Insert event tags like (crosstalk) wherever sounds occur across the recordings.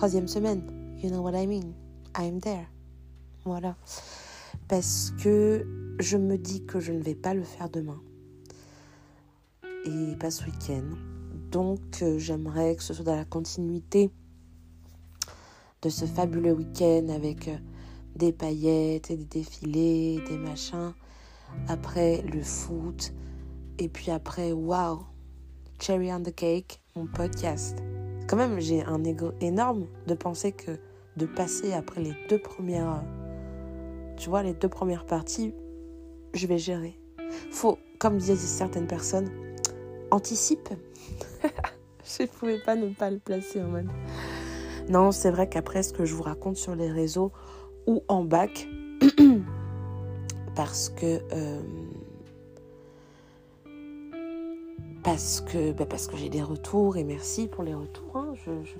Troisième semaine. You know what I mean? I'm there. Voilà. Parce que je me dis que je ne vais pas le faire demain. Et pas ce week-end. Donc euh, j'aimerais que ce soit dans la continuité de ce fabuleux week-end avec euh, des paillettes et des défilés, des machins. Après le foot. Et puis après, waouh, cherry on the cake, mon podcast. Quand même, j'ai un ego énorme de penser que de passer après les deux premières, tu vois, les deux premières parties, je vais gérer. Faut, comme disaient certaines personnes, anticipe. (laughs) je ne pouvais pas ne pas le placer en mode. Non, c'est vrai qu'après ce que je vous raconte sur les réseaux ou en bac, (clears throat) parce que euh, parce que bah que j'ai des retours et merci pour les retours. Hein, Tu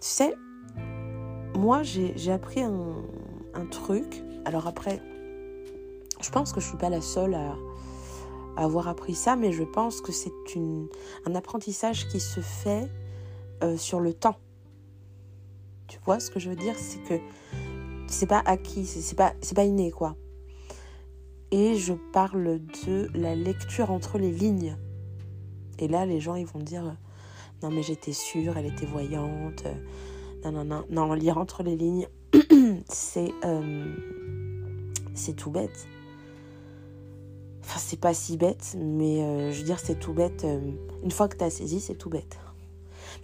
sais, moi j'ai appris un, truc. Alors après, je pense que je suis pas la seule à, avoir appris ça, mais je pense que c'est un apprentissage qui se fait euh, sur le temps. Tu vois ce que je veux dire? C'est que c'est pas acquis, c'est pas, pas inné quoi. Et je parle de la lecture entre les lignes. Et là, les gens, ils vont dire Non, mais j'étais sûre, elle était voyante. Non, non, non. Non, lire entre les lignes, (clears throat) c'est. Euh, c'est tout bête. Enfin, c'est pas si bête, mais euh, je veux dire, c'est tout bête. Euh, une fois que tu as saisi, c'est tout bête.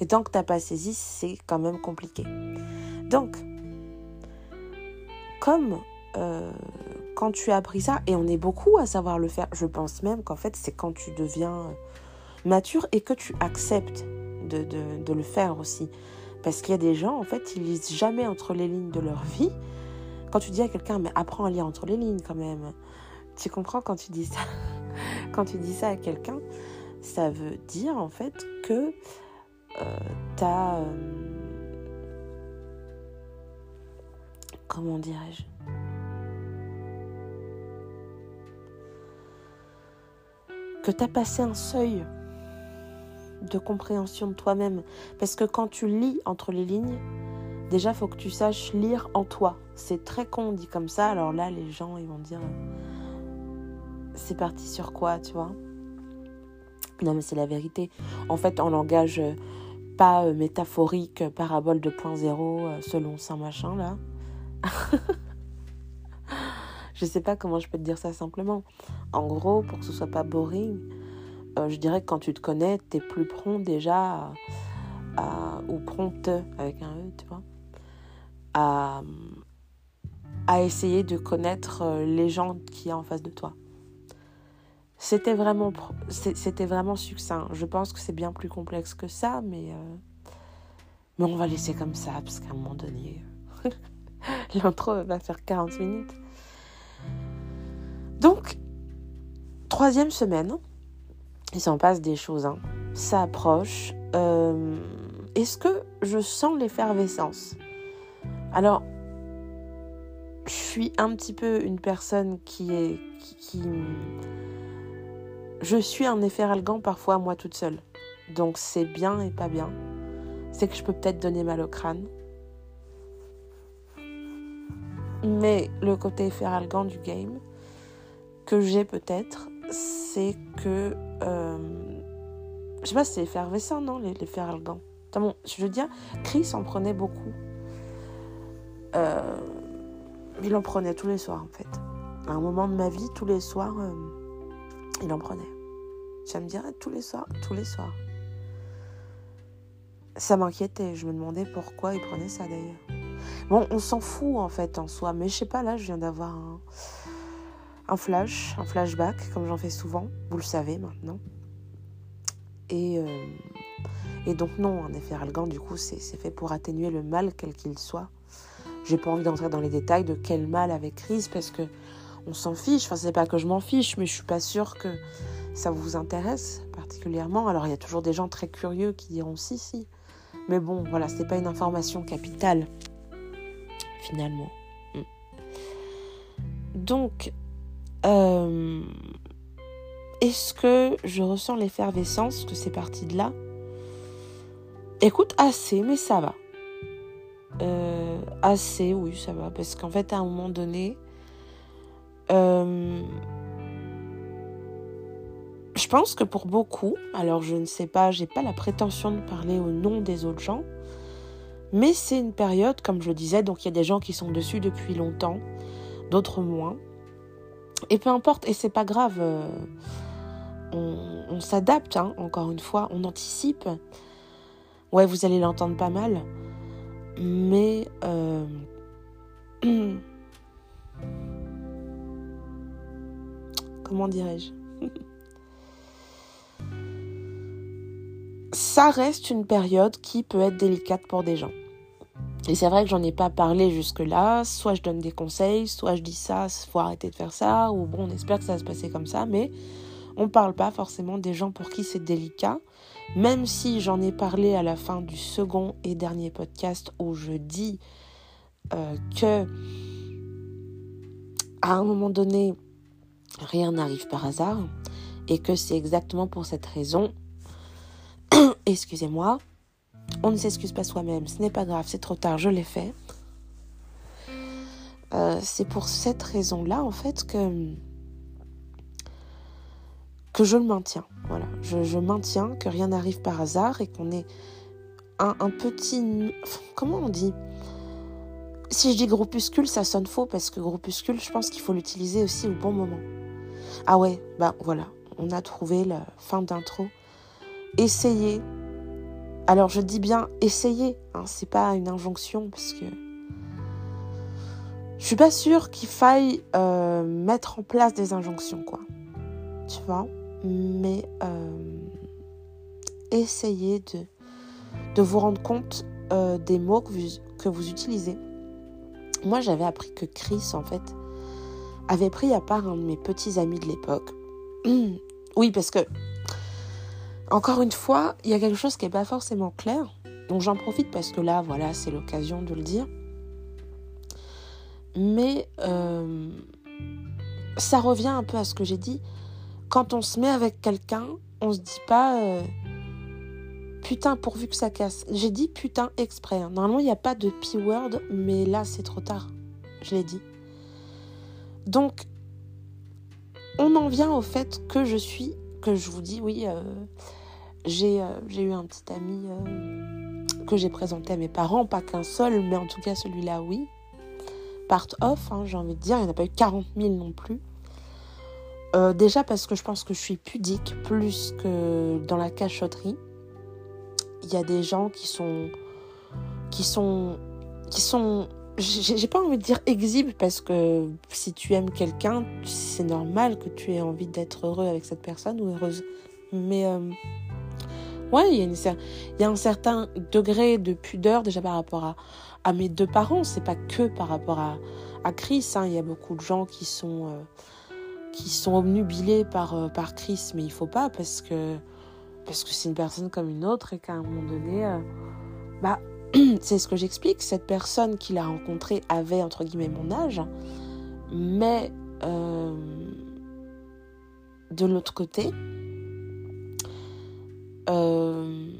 Mais tant que tu pas saisi, c'est quand même compliqué. Donc, comme quand tu as appris ça, et on est beaucoup à savoir le faire, je pense même qu'en fait, c'est quand tu deviens mature et que tu acceptes de, de, le faire aussi. Parce qu'il y a des gens, en fait, ils lisent jamais entre les lignes de leur vie. Quand tu dis à quelqu'un, mais apprends à lire entre les lignes quand même. Tu comprends quand tu dis ça (laughs) Quand tu dis ça à quelqu'un, ça veut dire en fait que euh, tu as... Euh, comment dirais-je? Que tu as passé un seuil de compréhension de toi-même. Parce que quand tu lis entre les lignes, déjà, faut que tu saches lire en toi. C'est très con dit comme ça. Alors là, les gens, ils vont dire, c'est parti sur quoi, tu vois? Non, mais c'est la vérité. En fait, en langage euh, pas euh, métaphorique, parabole 2.0, euh, selon Saint Machin, là. (laughs) je sais pas comment je peux te dire ça simplement. En gros, pour que ce soit pas boring, euh, je dirais que quand tu te connais, tu es plus prompt déjà ou prompte avec un E, tu vois, à, à essayer de connaître euh, les gens qui y a en face de toi. C'était vraiment, c'était vraiment succinct. Je pense que c'est bien plus complexe que ça, mais, euh, mais on va laisser comme ça, parce qu'à un moment donné, (laughs) l'intro va faire 40 minutes. Donc, troisième semaine, il s'en passe des choses. Hein. Ça approche. Euh, est-ce que je sens l'effervescence? Alors, je suis un petit peu une personne qui est. Qui, Je suis un efferalgan parfois moi toute seule. Donc c'est bien et pas bien. C'est que je peux peut-être donner mal au crâne. Mais le côté efferalgan du game, que j'ai peut-être, c'est que euh, je sais pas, c'est effervescent, non, les, les feralgans. Bon, je veux dire, Chris en prenait beaucoup. Euh, il en prenait tous les soirs, en fait. À un moment de ma vie, tous les soirs, euh, il en prenait. J'aime dire tous les soirs, tous les soirs. Ça m'inquiétait. Je me demandais pourquoi il prenait ça, d'ailleurs. Bon, on s'en fout, en fait, en soi. Mais je sais pas, là, je viens d'avoir un un flash, un flashback, comme j'en fais souvent, vous le savez maintenant. Et, euh, donc non, un effet Algan, du coup, c'est fait pour atténuer le mal, quel qu'il soit. J'ai pas envie d'entrer dans les détails de quel mal avec crise, parce que on s'en fiche. Enfin, c'est pas que je m'en fiche, mais je suis pas sûre que ça vous intéresse particulièrement. Alors, il y a toujours des gens très curieux qui diront si, si. Mais bon, voilà, c'est pas une information capitale, finalement. Hmm. Donc, euh, est-ce que je ressens l'effervescence que c'est parti de là? Écoute, assez, mais ça va. euh, assez, oui, ça va. Parce qu'en fait, à un moment donné, euh, je pense que pour beaucoup, alors je ne sais pas, j'ai pas la prétention de parler au nom des autres gens, mais c'est une période, comme je le disais, donc il y a des gens qui sont dessus depuis longtemps, d'autres moins. Et peu importe, et c'est pas grave, euh, on, s'adapte, hein, encore une fois, on anticipe. Ouais, vous allez l'entendre pas mal, mais euh, (clears throat) comment dirais-je? Ça reste une période qui peut être délicate pour des gens. Et c'est vrai que j'en ai pas parlé jusque-là. Soit je donne des conseils, soit je dis ça, faut arrêter de faire ça, ou bon, on espère que ça va se passer comme ça, mais on parle pas forcément des gens pour qui c'est délicat. Même si j'en ai parlé à la fin du second et dernier podcast où je dis euh, que à un moment donné, rien n'arrive par hasard et que c'est exactement pour cette raison, (coughs) excusez-moi, on ne s'excuse pas soi-même, ce n'est pas grave, c'est trop tard, je l'ai fait. Euh, c'est pour cette raison-là, en fait, que, que je le maintiens. Voilà, je, maintiens que rien n'arrive par hasard et qu'on est un, un, petit... Comment on dit? Si je dis groupuscule, ça sonne faux parce que groupuscule, je pense qu'il faut l'utiliser aussi au bon moment. Ah ouais, bah voilà, on a trouvé la fin d'intro. Essayez alors je dis bien essayer, hein, c'est pas une injonction parce que je suis pas sûre qu'il faille euh, mettre en place des injonctions quoi. Tu vois, mais euh, essayez de, de vous rendre compte euh, des mots que vous, que vous utilisez. Moi j'avais appris que Chris en fait avait pris à part un de mes petits amis de l'époque. (clears throat) oui parce que encore une fois, il y a quelque chose qui n'est pas forcément clair. Donc j'en profite parce que là, voilà, c'est l'occasion de le dire. Mais euh, ça revient un peu à ce que j'ai dit. Quand on se met avec quelqu'un, on se dit pas euh, putain pourvu que ça casse. J'ai dit putain exprès. Hein. Normalement, il n'y a pas de P-word, mais là, c'est trop tard. Je l'ai dit. Donc, on en vient au fait que je suis, que je vous dis, oui, euh, j'ai eu un petit ami euh, que j'ai présenté à mes parents, pas qu'un seul, mais en tout cas celui-là, oui. Part off, hein, j'ai envie de dire, il n'y en a pas eu 40 000 non plus. Euh, déjà parce que je pense que je suis pudique plus que dans la cachotterie. Il y a des gens qui sont. qui sont. qui sont. J'ai pas envie de dire exhibe parce que si tu aimes quelqu'un, c'est normal que tu aies envie d'être heureux avec cette personne ou heureuse. Mais Ouais, il y, a un certain degré de pudeur déjà par rapport à, mes deux parents. C'est pas que par rapport à, Chris. Hein. Il y a beaucoup de gens qui sont, euh, qui sont obnubilés par, euh, par Chris, mais il faut pas parce que parce que c'est une personne comme une autre et qu'à un moment donné, euh, bah, (clears throat) c'est ce que j'explique. Cette personne qu'il a rencontrée avait entre guillemets mon âge, mais de l'autre côté, euh,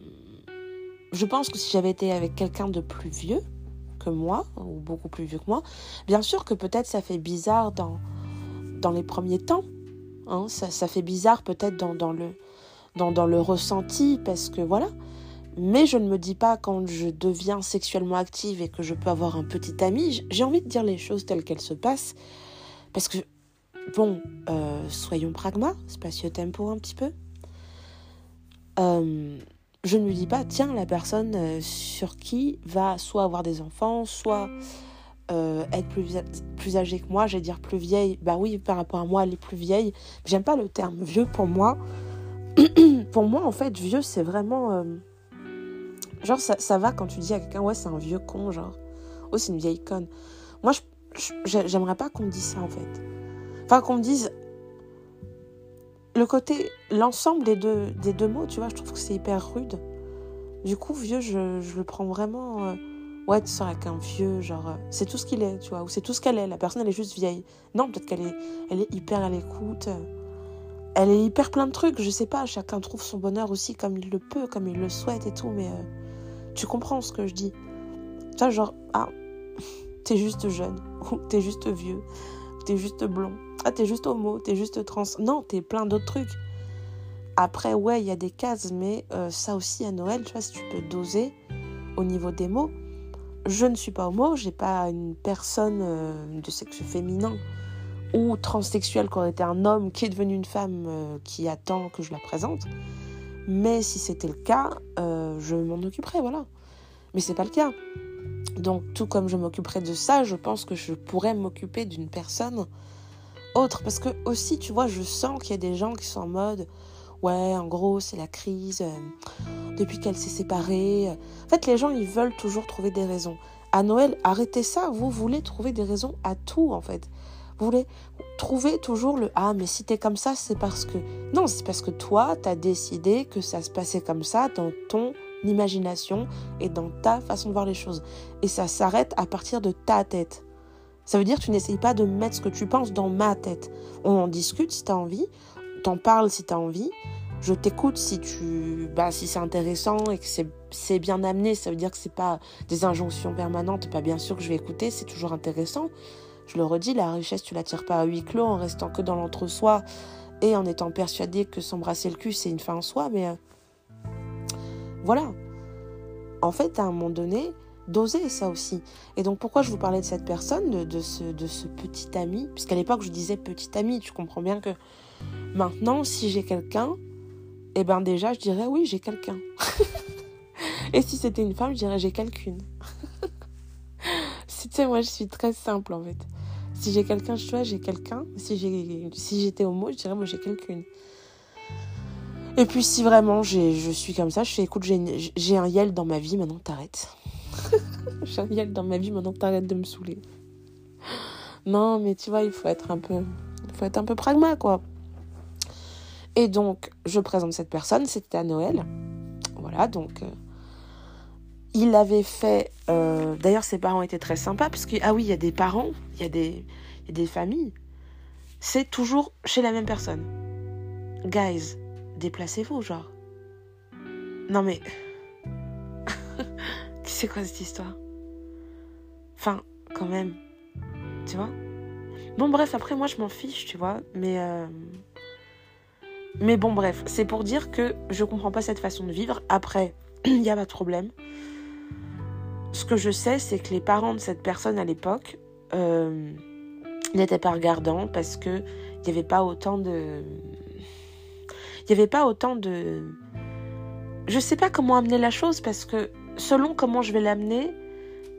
je pense que si j'avais été avec quelqu'un de plus vieux que moi, ou beaucoup plus vieux que moi, bien sûr que peut-être ça fait bizarre dans, dans les premiers temps. Hein, ça, ça, fait bizarre peut-être dans, dans, le, dans, dans le ressenti, parce que voilà. Mais je ne me dis pas quand je deviens sexuellement active et que je peux avoir un petit ami, j'ai envie de dire les choses telles qu'elles se passent. Parce que, bon, euh, soyons pragma, spatio-tempo un petit peu. Euh, je ne me dis pas, tiens, la personne euh, sur qui va soit avoir des enfants, soit euh, être plus, plus âgée que moi, j'allais dire plus vieille. Bah oui, par rapport à moi, elle est plus vieille. J'aime pas le terme vieux pour moi. (clears throat) pour moi, en fait, vieux, c'est vraiment. Genre, ça, ça, va quand tu dis à quelqu'un, ouais, c'est un vieux con, genre. Oh, c'est une vieille conne. Moi, j'aimerais pas qu'on me dise ça, en fait. Enfin, qu'on me dise, le côté, l'ensemble des deux, des deux mots, tu vois, je trouve que c'est hyper rude. Du coup, vieux, je, je le prends vraiment. Euh, ouais, tu sors avec un vieux, genre, euh, c'est tout ce qu'il est, tu vois, ou c'est tout ce qu'elle est. La personne, elle est juste vieille. Non, peut-être qu'elle est, elle est hyper à l'écoute. Elle est hyper plein de trucs, je sais pas, chacun trouve son bonheur aussi comme il le peut, comme il le souhaite et tout, mais euh, tu comprends ce que je dis. Ça, genre, ah, (laughs) t'es juste jeune, (laughs) ou t'es juste vieux, t'es juste blond, ah, t'es juste homo, t'es juste trans. Non, t'es plein d'autres trucs. Après, ouais, il y a des cases, mais euh, ça aussi à Noël, tu vois, si tu peux doser au niveau des mots. Je ne suis pas homo, j'ai pas une personne euh, de sexe féminin ou transsexuel aurait été un homme qui est devenu une femme euh, qui attend que je la présente. Mais si c'était le cas, je m'en occuperais, voilà. Mais c'est pas le cas. Donc, tout comme je m'occuperais de ça, je pense que je pourrais m'occuper d'une personne autre. Parce que, aussi, tu vois, je sens qu'il y a des gens qui sont en mode Ouais, en gros, c'est la crise. Euh, depuis qu'elle s'est séparée. En fait, les gens, ils veulent toujours trouver des raisons. À Noël, arrêtez ça. Vous voulez trouver des raisons à tout, en fait. Vous voulez trouver toujours le Ah, mais si t'es comme ça, c'est parce que. Non, c'est parce que toi, t'as décidé que ça se passait comme ça dans ton imagination et dans ta façon de voir les choses. Et ça s'arrête à partir de ta tête. Ça veut dire que tu n'essayes pas de mettre ce que tu penses dans ma tête. On en discute si tu as envie, t'en parles si tu as envie, je t'écoute si tu bah si c'est intéressant et que c'est bien amené ça veut dire que c'est pas des injonctions permanentes pas bien sûr que je vais écouter c'est toujours intéressant je le redis la richesse tu la tires pas à huis clos en restant que dans l'entre-soi et en étant persuadé que s'embrasser le cul c'est une fin en soi mais euh, voilà en fait à un moment donné doser ça aussi. Et donc pourquoi je vous parlais de cette personne, de, ce, petit ami, puisqu'à l'époque je disais petit ami, tu comprends bien que maintenant si j'ai quelqu'un, eh ben déjà, je dirais oui, j'ai quelqu'un. (laughs) Et si c'était une femme, je dirais j'ai quelqu'une. (laughs) tu sais, moi, je suis très simple en fait. Si j'ai quelqu'un, je vois, j'ai quelqu'un. Si j'ai, si j'étais homo, je dirais moi j'ai quelqu'une. Et puis si vraiment je suis comme ça, je fais écoute, j'ai un yel dans ma vie, maintenant t'arrêtes. (laughs) j'ai un yel dans ma vie, maintenant t'arrêtes de me saouler. Non, mais tu vois, il faut être un peu, il faut être un peu pragma quoi. Et donc, je présente cette personne, c'était à Noël. Voilà, donc, euh, il avait fait. Euh, d'ailleurs, ses parents étaient très sympas, parce que, ah oui, il y a des parents, il y, a des, y a des familles. C'est toujours chez la même personne. Guys, déplacez-vous, genre. Non, mais. (laughs) c'est quoi cette histoire? Enfin, quand même. Tu vois? Bon, bref, après, moi, je m'en fiche, tu vois. Mais. Euh, mais bon, bref, c'est pour dire que je comprends pas cette façon de vivre. Après, (clears throat) il n'y a pas de problème. Ce que je sais, c'est que les parents de cette personne à l'époque euh, n'étaient pas regardants parce que il n'y avait pas autant de. Il n'y avait pas autant de. Je sais pas comment amener la chose parce que selon comment je vais l'amener,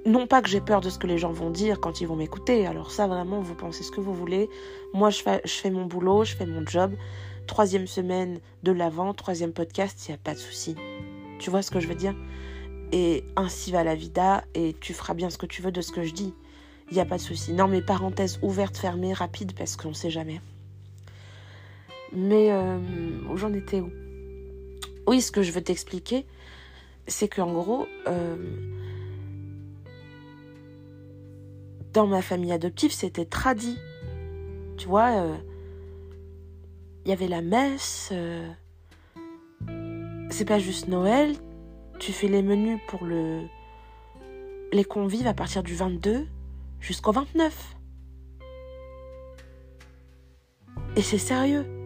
non pas que j'ai peur de ce que les gens vont dire quand ils vont m'écouter. Alors ça, vraiment, vous pensez ce que vous voulez. Moi, je fais, je fais mon boulot, je fais mon job troisième semaine de l'avant, troisième podcast, il n'y a pas de souci. Tu vois ce que je veux dire? Et ainsi va la vida et tu feras bien ce que tu veux de ce que je dis. Il n'y a pas de souci. Non, mais parenthèse ouverte, fermée, rapide, parce qu'on ne sait jamais. Mais euh, j'en étais où? Oui, ce que je veux t'expliquer, c'est qu'en gros, euh, dans ma famille adoptive, c'était tradit. Tu vois, euh, il y avait la messe. C'est pas juste Noël. Tu fais les menus pour le les convives à partir du 22 jusqu'au 29. Et c'est sérieux.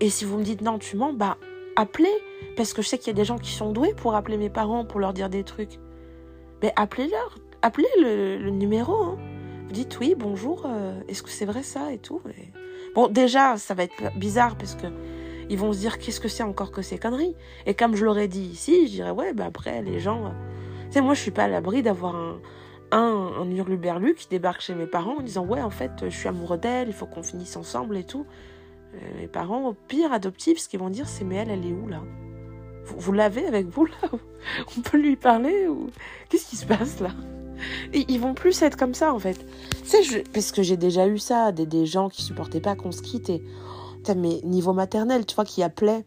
Et si vous me dites non, tu mens, bah appelez. Parce que je sais qu'il y a des gens qui sont doués pour appeler mes parents pour leur dire des trucs. Mais appelez-leur. Appelez le, numéro. Hein. Vous dites oui, bonjour, euh, est-ce que c'est vrai ça et tout. Bon, déjà, ça va être bizarre parce que ils vont se dire qu'est-ce que c'est encore que ces conneries? Et comme je l'aurais dit ici, je dirais ouais, bah après, les gens. Euh, tu sais, moi, je suis pas à l'abri d'avoir un, un, un hurluberlu qui débarque chez mes parents en disant ouais, en fait, je suis amoureux d'elle, il faut qu'on finisse ensemble et tout. Euh, mes parents, au pire, adoptifs, ce qu'ils vont dire, c'est mais elle, elle est où là? Vous, l'avez avec vous là? (laughs) On peut lui parler ou Qu'est-ce qui se passe là? Ils vont plus être comme ça en fait. C'est je... parce que j'ai déjà eu ça, des, des gens qui supportaient pas qu'on se quitte et mais niveau maternel, tu vois, qui appelaient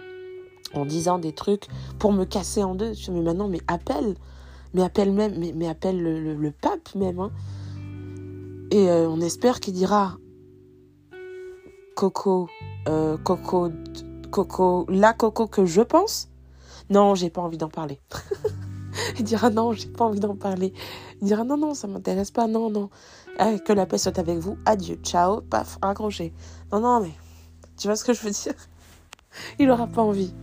en disant des trucs pour me casser en deux. Je mais maintenant, mais appelle, mais appelle même, mais, mais appelle le, le, pape même. Hein. Et euh, on espère qu'il dira Coco, euh, Coco, Coco, la Coco que je pense. Non, j'ai pas envie d'en parler. (laughs) Il dira non, j'ai pas envie d'en parler. Il dira non, non, ça m'intéresse pas, non, non. Eh, que la paix soit avec vous, adieu, ciao, paf, raccroché. Non, non, mais tu vois ce que je veux dire? Il aura pas envie.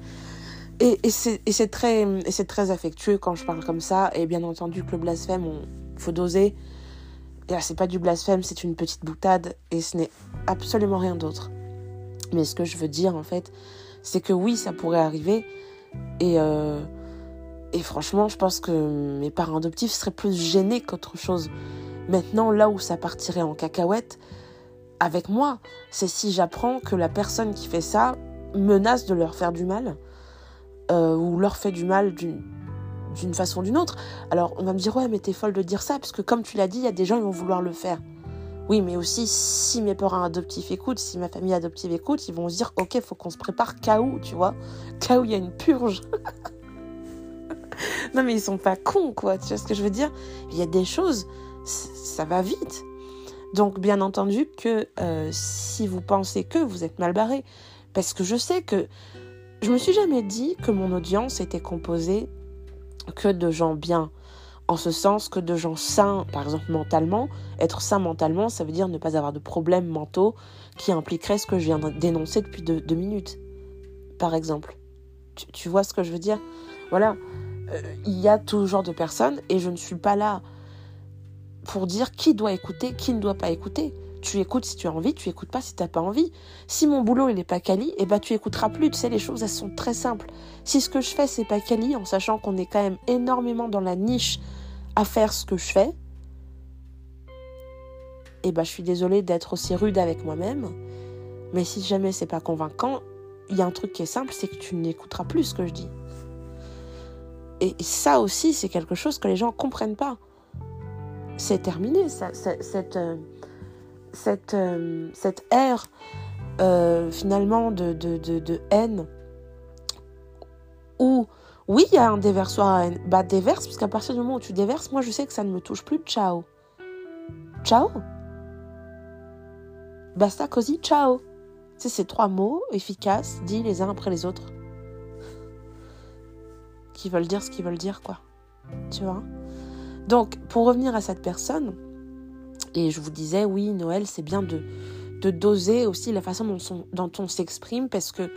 Et, c'est très, très affectueux quand je parle comme ça. Et bien entendu que le blasphème, il faut doser. Et là, c'est pas du blasphème, c'est une petite boutade. Et ce n'est absolument rien d'autre. Mais ce que je veux dire, en fait, c'est que oui, ça pourrait arriver. Et, euh, et franchement, je pense que mes parents adoptifs seraient plus gênés qu'autre chose. Maintenant, là où ça partirait en cacahuète, avec moi, c'est si j'apprends que la personne qui fait ça menace de leur faire du mal, euh, ou leur fait du mal d'une façon ou d'une autre. Alors, on va me dire, ouais, mais t'es folle de dire ça, parce que comme tu l'as dit, il y a des gens qui vont vouloir le faire. Oui, mais aussi, si mes parents adoptifs écoutent, si ma famille adoptive écoute, ils vont se dire, ok, faut qu'on se prépare cas où, tu vois. Cas où il y a une purge. (laughs) non, mais ils sont pas cons, quoi. Tu vois ce que je veux dire Il y a des choses, ça va vite. Donc, bien entendu que euh, si vous pensez que vous êtes mal barré, parce que je sais que je me suis jamais dit que mon audience était composée que de gens bien en ce sens que de gens sains, par exemple mentalement, être sain mentalement, ça veut dire ne pas avoir de problèmes mentaux qui impliqueraient ce que je viens d'énoncer depuis deux, minutes, par exemple. Tu, vois ce que je veux dire? Voilà, euh, il y a tout genre de personnes et je ne suis pas là pour dire qui doit écouter, qui ne doit pas écouter. Tu écoutes si tu as envie, tu écoutes pas si tu n'as pas envie. Si mon boulot il n'est pas quali, eh ben tu écouteras plus. Tu sais, les choses elles sont très simples. Si ce que je fais c'est pas quali, en sachant qu'on est quand même énormément dans la niche à faire ce que je fais, eh ben, je suis désolée d'être aussi rude avec moi-même. Mais si jamais c'est pas convaincant, il y a un truc qui est simple, c'est que tu n'écouteras plus ce que je dis. Et ça aussi, c'est quelque chose que les gens comprennent pas. C'est terminé, ça, cette, euh, cette, euh, cette ère euh, finalement de, de, de, haine où oui, il y a un déversoir Bah, déverse, parce qu'à partir du moment où tu déverses, moi, je sais que ça ne me touche plus. Ciao. Ciao. Basta così, ciao. C'est ces trois mots efficaces, dits les uns après les autres. Qui veulent dire ce qu'ils veulent dire, quoi. Tu vois? Donc, pour revenir à cette personne, et je vous disais, oui, Noël, c'est bien de, de doser aussi la façon dont, on s'exprime, parce que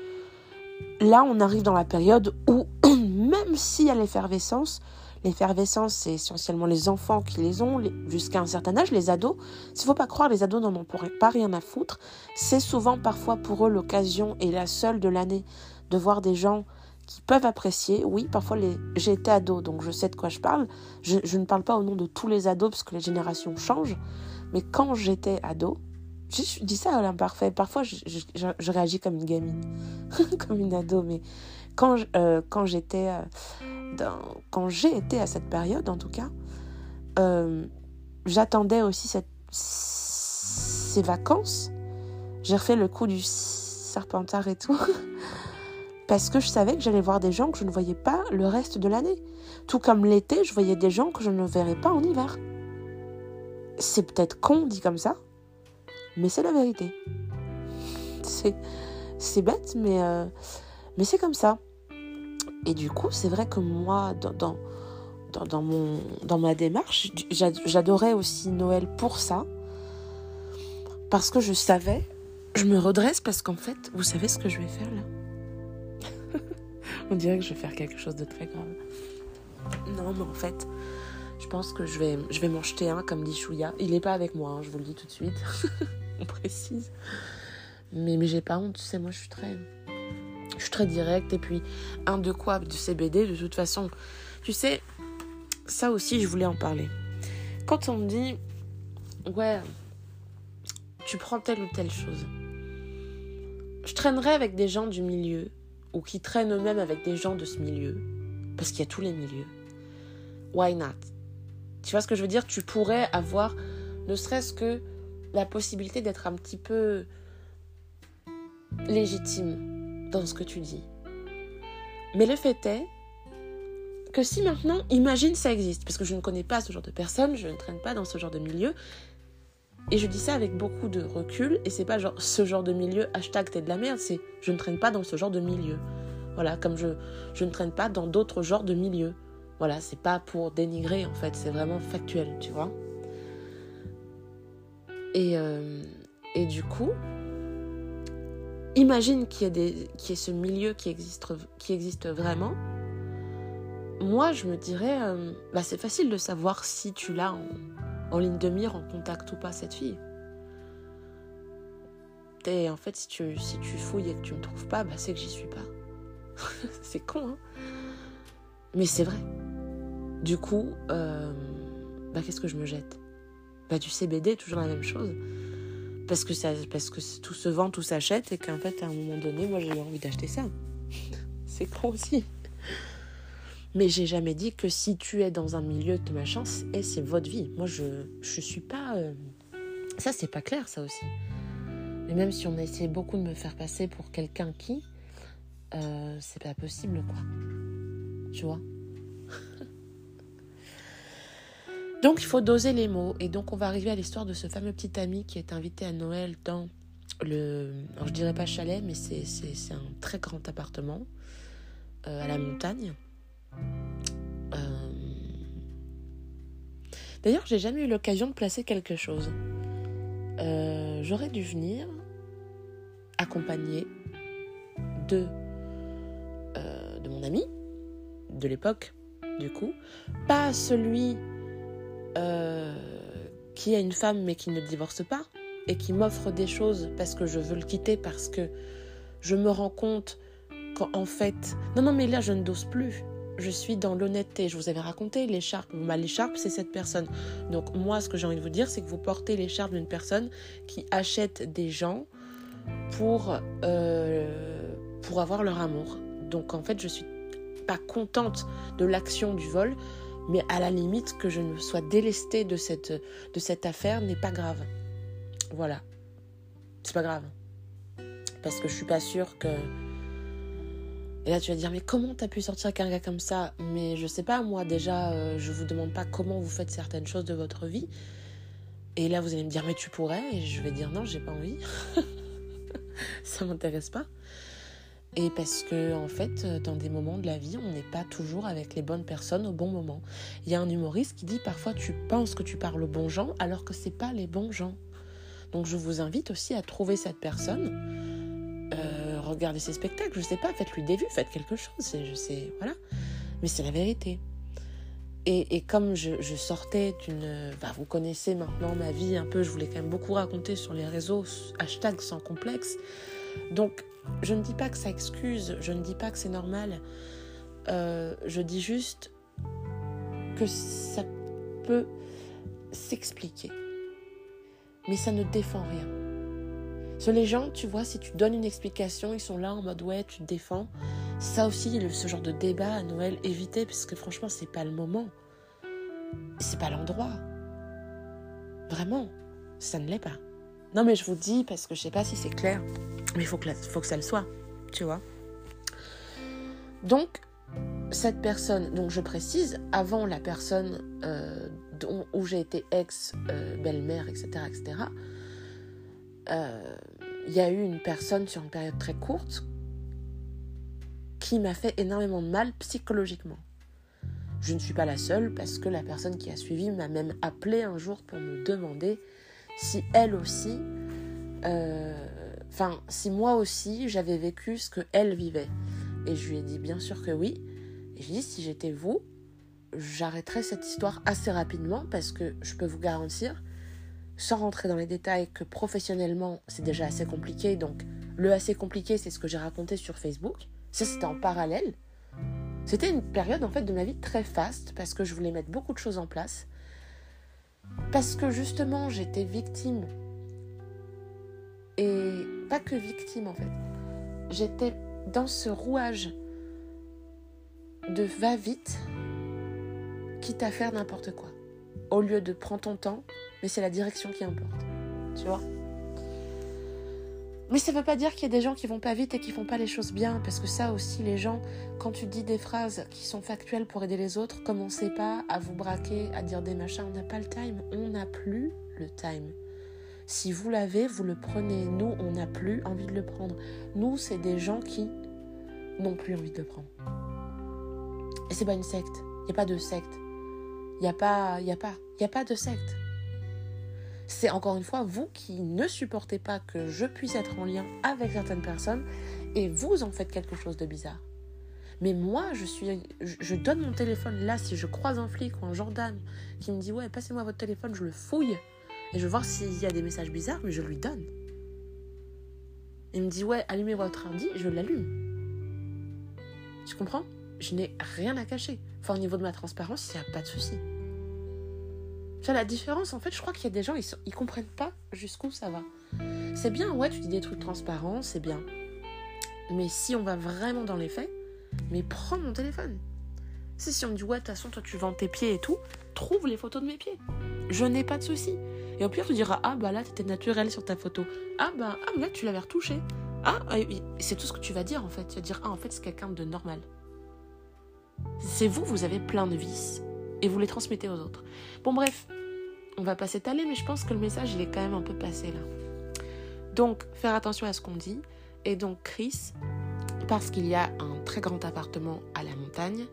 là, on arrive dans la période où (clears throat) même s'il y a l'effervescence, l'effervescence, c'est essentiellement les enfants qui les ont jusqu'à un certain âge, les ados. S'il ne faut pas croire, les ados n'en ont pas rien à foutre. C'est souvent parfois pour eux l'occasion et la seule de l'année de voir des gens qui peuvent apprécier. Oui, parfois les... j'ai été ado, donc je sais de quoi je parle. Je, ne parle pas au nom de tous les ados parce que les générations changent. Mais quand j'étais ado, je, dis ça à l'imparfait. Parfois, je, je, réagis comme une gamine, (laughs) comme une ado, mais quand, euh, quand j'étais euh, quand j'ai été à cette période en tout cas euh, j'attendais aussi cette, ces vacances j'ai refait le coup du serpentard et tout (laughs) parce que je savais que j'allais voir des gens que je ne voyais pas le reste de l'année. Tout comme l'été je voyais des gens que je ne verrais pas en hiver. C'est peut-être con dit comme ça mais c'est la vérité. C'est bête mais mais c'est comme ça. Et du coup, c'est vrai que moi, dans, dans, mon, dans ma démarche, j'adorais aussi Noël pour ça. Parce que je savais, je me redresse parce qu'en fait, vous savez ce que je vais faire là? On dirait que je vais faire quelque chose de très grave. Non, mais en fait, je pense que je vais, je vais m'en jeter un, comme dit Chouya. Il n'est pas avec moi, hein, je vous le dis tout de suite. (laughs) On précise. Mais, mais j'ai pas honte, tu sais, moi je suis très je suis très directe. Et puis, un de quoi de CBD, de toute façon. Tu sais, ça aussi, je voulais en parler. Quand on me dit, ouais, tu prends telle ou telle chose, je traînerai avec des gens du milieu, ou qui traînent eux-mêmes avec des gens de ce milieu, parce qu'il y a tous les milieux. Why not? Tu vois ce que je veux dire? Tu pourrais avoir, ne serait-ce que la possibilité d'être un petit peu légitime dans ce que tu dis. Mais le fait est que si maintenant, imagine ça existe, parce que je ne connais pas ce genre de personne, je ne traîne pas dans ce genre de milieu, et je dis ça avec beaucoup de recul, et c'est pas genre ce genre de milieu, hashtag t'es de la merde, c'est je ne traîne pas dans ce genre de milieu. Voilà, comme je, je ne traîne pas dans d'autres genres de milieux. Voilà, c'est pas pour dénigrer en fait, c'est vraiment factuel, tu vois. Et, euh, et du coup, imagine qu'il y, y ait ce milieu qui existe, qui existe vraiment. Moi, je me dirais, euh, bah, c'est facile de savoir si tu l'as en, en ligne de mire, en contact ou pas cette fille. Et en fait, si tu, si tu fouilles et que tu me trouves pas, bah, c'est que j'y suis pas. (laughs) c'est con, hein Mais c'est vrai. Du coup, euh, bah, qu'est-ce que je me jette? Bah, du CBD, toujours la même chose. Parce que, ça, parce que tout se vend, tout s'achète, et qu'en fait, à un moment donné, moi, j'ai eu envie d'acheter ça. (laughs) c'est con aussi. Mais j'ai jamais dit que si tu es dans un milieu de machin, c'est, c'est votre vie. Moi, je je suis pas. Euh, ça, c'est pas clair, ça aussi. Et même si on a essayé beaucoup de me faire passer pour quelqu'un qui, euh, c'est pas possible, quoi. Tu vois? (laughs) Donc, il faut doser les mots. Et donc, on va arriver à l'histoire de ce fameux petit ami qui est invité à Noël dans le. Alors, je dirais pas chalet, mais c'est un très grand appartement euh, à la montagne. Euh... D'ailleurs, j'ai jamais eu l'occasion de placer quelque chose. Euh, J'aurais dû venir accompagné de, euh, de mon ami de l'époque, du coup. Pas celui qui a une femme mais qui ne divorce pas et qui m'offre des choses parce que je veux le quitter, parce que je me rends compte qu'en fait... Non, non, mais là, je ne dose plus. Je suis dans l'honnêteté. Je vous avais raconté l'écharpe. Bah, l'écharpe, c'est cette personne. Donc moi, ce que j'ai envie de vous dire, c'est que vous portez l'écharpe d'une personne qui achète des gens pour, euh, pour avoir leur amour. Donc en fait, je suis pas contente de l'action du vol, mais à la limite que je ne sois délestée de cette, de cette affaire n'est pas grave. Voilà. C'est pas grave. Parce que je suis pas sûre que. Et là, tu vas dire, mais comment t'as pu sortir avec un gars comme ça? Mais je sais pas, moi, déjà, euh, je vous demande pas comment vous faites certaines choses de votre vie. Et là, vous allez me dire, mais tu pourrais? Et je vais dire, non, j'ai pas envie. (laughs) ça m'intéresse pas. Et parce que, en fait, dans des moments de la vie, on n'est pas toujours avec les bonnes personnes au bon moment. Il y a un humoriste qui dit parfois tu penses que tu parles aux bons gens alors que c'est pas les bons gens. Donc je vous invite aussi à trouver cette personne, euh, regardez ses spectacles, je sais pas, faites-lui des vues, faites quelque chose, je sais, voilà. Mais c'est la vérité. Et, comme je, je sortais d'une... Bah, vous connaissez maintenant ma vie un peu, je voulais quand même beaucoup raconter sur les réseaux, hashtag sans complexe. Donc je ne dis pas que ça excuse, je ne dis pas que c'est normal. Euh, je dis juste que ça peut s'expliquer. Mais ça ne défend rien. Sur les gens, tu vois, si tu donnes une explication, ils sont là en mode ouais, tu te défends. Ça aussi, ce genre de débat à Noël, évitez, parce que franchement, c'est pas le moment. C'est pas l'endroit. Vraiment, ça ne l'est pas. Non, mais je vous dis, parce que je sais pas si c'est clair, mais il faut, que faut que ça le soit, tu vois. Donc, cette personne, donc je précise, avant la personne euh, dont, où j'ai été ex, euh, etc., etc., il y a eu une personne sur une période très courte qui m'a fait énormément de mal psychologiquement. Je ne suis pas la seule parce que la personne qui a suivi m'a même appelé un jour pour me demander si elle aussi, enfin, si moi aussi j'avais vécu ce que elle vivait. Et je lui ai dit bien sûr que oui. Et je lui ai dit si j'étais vous, j'arrêterais cette histoire assez rapidement parce que je peux vous garantir, sans rentrer dans les détails, que professionnellement c'est déjà assez compliqué. Donc le assez compliqué, c'est ce que j'ai raconté sur Facebook. Ça, c'était en parallèle. C'était une période en fait de ma vie très faste parce que je voulais mettre beaucoup de choses en place. Parce que justement, j'étais victime. Et pas que victime en fait. J'étais dans ce rouage de va-vite, quitte à faire n'importe quoi. Au lieu de prendre ton temps, mais c'est la direction qui importe. Tu vois mais ça veut pas dire qu'il y a des gens qui vont pas vite et qui font pas les choses bien, parce que ça aussi, les gens, quand tu dis des phrases qui sont factuelles pour aider les autres, commencez pas à vous braquer, à dire des machins, on n'a pas le time, on n'a plus le time. Si vous l'avez, vous le prenez. Nous, on n'a plus envie de le prendre. Nous, c'est des gens qui n'ont plus envie de le prendre. Et c'est pas une secte. Il n'y a pas de secte. Il n'y a pas, il a pas, il a pas de secte. C'est encore une fois vous qui ne supportez pas que je puisse être en lien avec certaines personnes et vous en faites quelque chose de bizarre. Mais moi, je suis, je donne mon téléphone là si je croise un flic ou un gendarme qui me dit ouais, passez-moi votre téléphone, je le fouille et je vais voir s'il y a des messages bizarres, mais je lui donne. Il me dit ouais, allumez votre ordi, je l'allume. Tu comprends? Je n'ai rien à cacher. Enfin, au niveau de ma transparence, il n'y a pas de souci. Tu vois, la différence, en fait, je crois qu'il y a des gens, ils, ils comprennent pas jusqu'où ça va. C'est bien, ouais, tu dis des trucs transparents, c'est bien. Mais si on va vraiment dans les faits, mais prends mon téléphone. C'est si on me dit, ouais, de toute façon, toi, tu vends tes pieds et tout, trouve les photos de mes pieds. Je n'ai pas de souci. Et au pire, tu diras, ah, bah là, t'étais naturel sur ta photo. Ah, bah, ah, là, tu l'avais retouché. Ah, c'est tout ce que tu vas dire, en fait. Tu vas dire, ah, en fait, c'est quelqu'un de normal. C'est vous, vous avez plein de vices. Et vous les transmettez aux autres. Bon, bref, on va pas s'étaler, mais je pense que le message, il est quand même un peu passé là. Donc, faire attention à ce qu'on dit. Et donc, Chris, parce qu'il y a un très grand appartement à la montagne.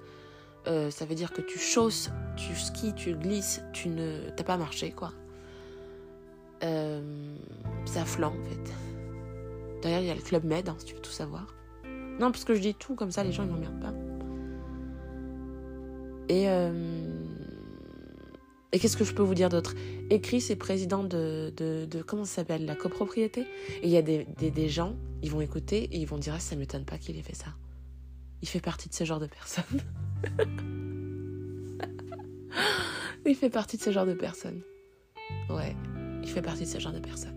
Euh, ça veut dire que tu chausses, tu skis, tu glisses, tu ne t'as pas marché quoi. Euh, ça flanc en fait. D'ailleurs, il y a le club Med, hein, si tu veux tout savoir. Non, parce que je dis tout comme ça, les gens ils m'emmerdent pas. Et euh, et qu'est-ce que je peux vous dire d'autre? Et Chris est président de, de, comment ça s'appelle La copropriété? Et il y a des, des, des, gens, ils vont écouter et ils vont dire ah, ça m'étonne pas qu'il ait fait ça. Il fait partie de ce genre de personnes. (laughs) il fait partie de ce genre de personnes. Ouais, il fait partie de ce genre de personnes.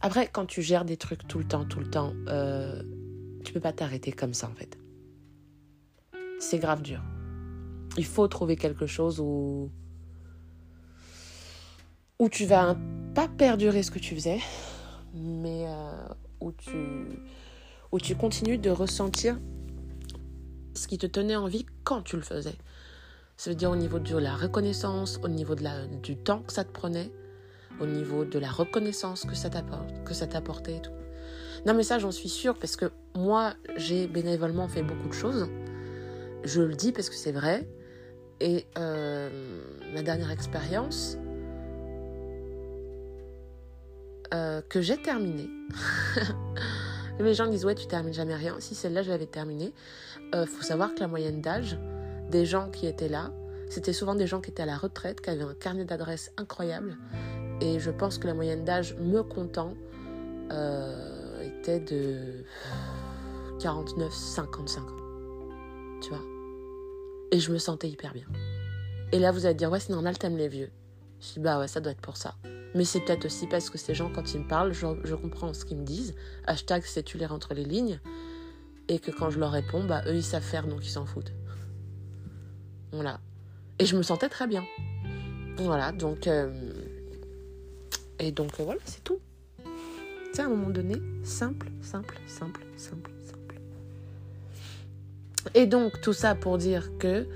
Après, quand tu gères des trucs tout le temps, tout le temps, euh, tu peux pas t'arrêter comme ça en fait. C'est grave dur il faut trouver quelque chose où, où tu vas pas perdurer ce que tu faisais, mais euh, où, tu, où tu continues de ressentir ce qui te tenait en vie quand tu le faisais. Ça veut dire au niveau de la reconnaissance, au niveau de la, du temps que ça te prenait, au niveau de la reconnaissance que ça t'apportait et tout. Non mais ça j'en suis sûre parce que moi j'ai bénévolement fait beaucoup de choses. Je le dis parce que c'est vrai. Et euh, ma dernière expérience euh, que j'ai terminée. (laughs) Les gens disent ouais tu termines jamais rien. Si celle-là je l'avais terminée. Euh, faut savoir que la moyenne d'âge des gens qui étaient là, c'était souvent des gens qui étaient à la retraite, qui avaient un carnet d'adresses incroyable. Et je pense que la moyenne d'âge me comptant était de 49-55 ans. Tu vois? Et je me sentais hyper bien. Et là, vous allez dire, ouais, c'est normal, t'aimes les vieux. Je dis, bah ouais, ça doit être pour ça. Mais c'est peut-être aussi parce que ces gens, quand ils me parlent, je, comprends ce qu'ils me disent. Hashtag, c'est tu les entre les lignes? Et que quand je leur réponds, bah eux, ils savent faire, donc ils s'en foutent. Voilà. Et je me sentais très bien. Voilà, donc. Euh, et donc, euh, voilà, c'est tout. C'est à un moment donné, simple, simple, simple, simple, et donc, tout ça pour dire que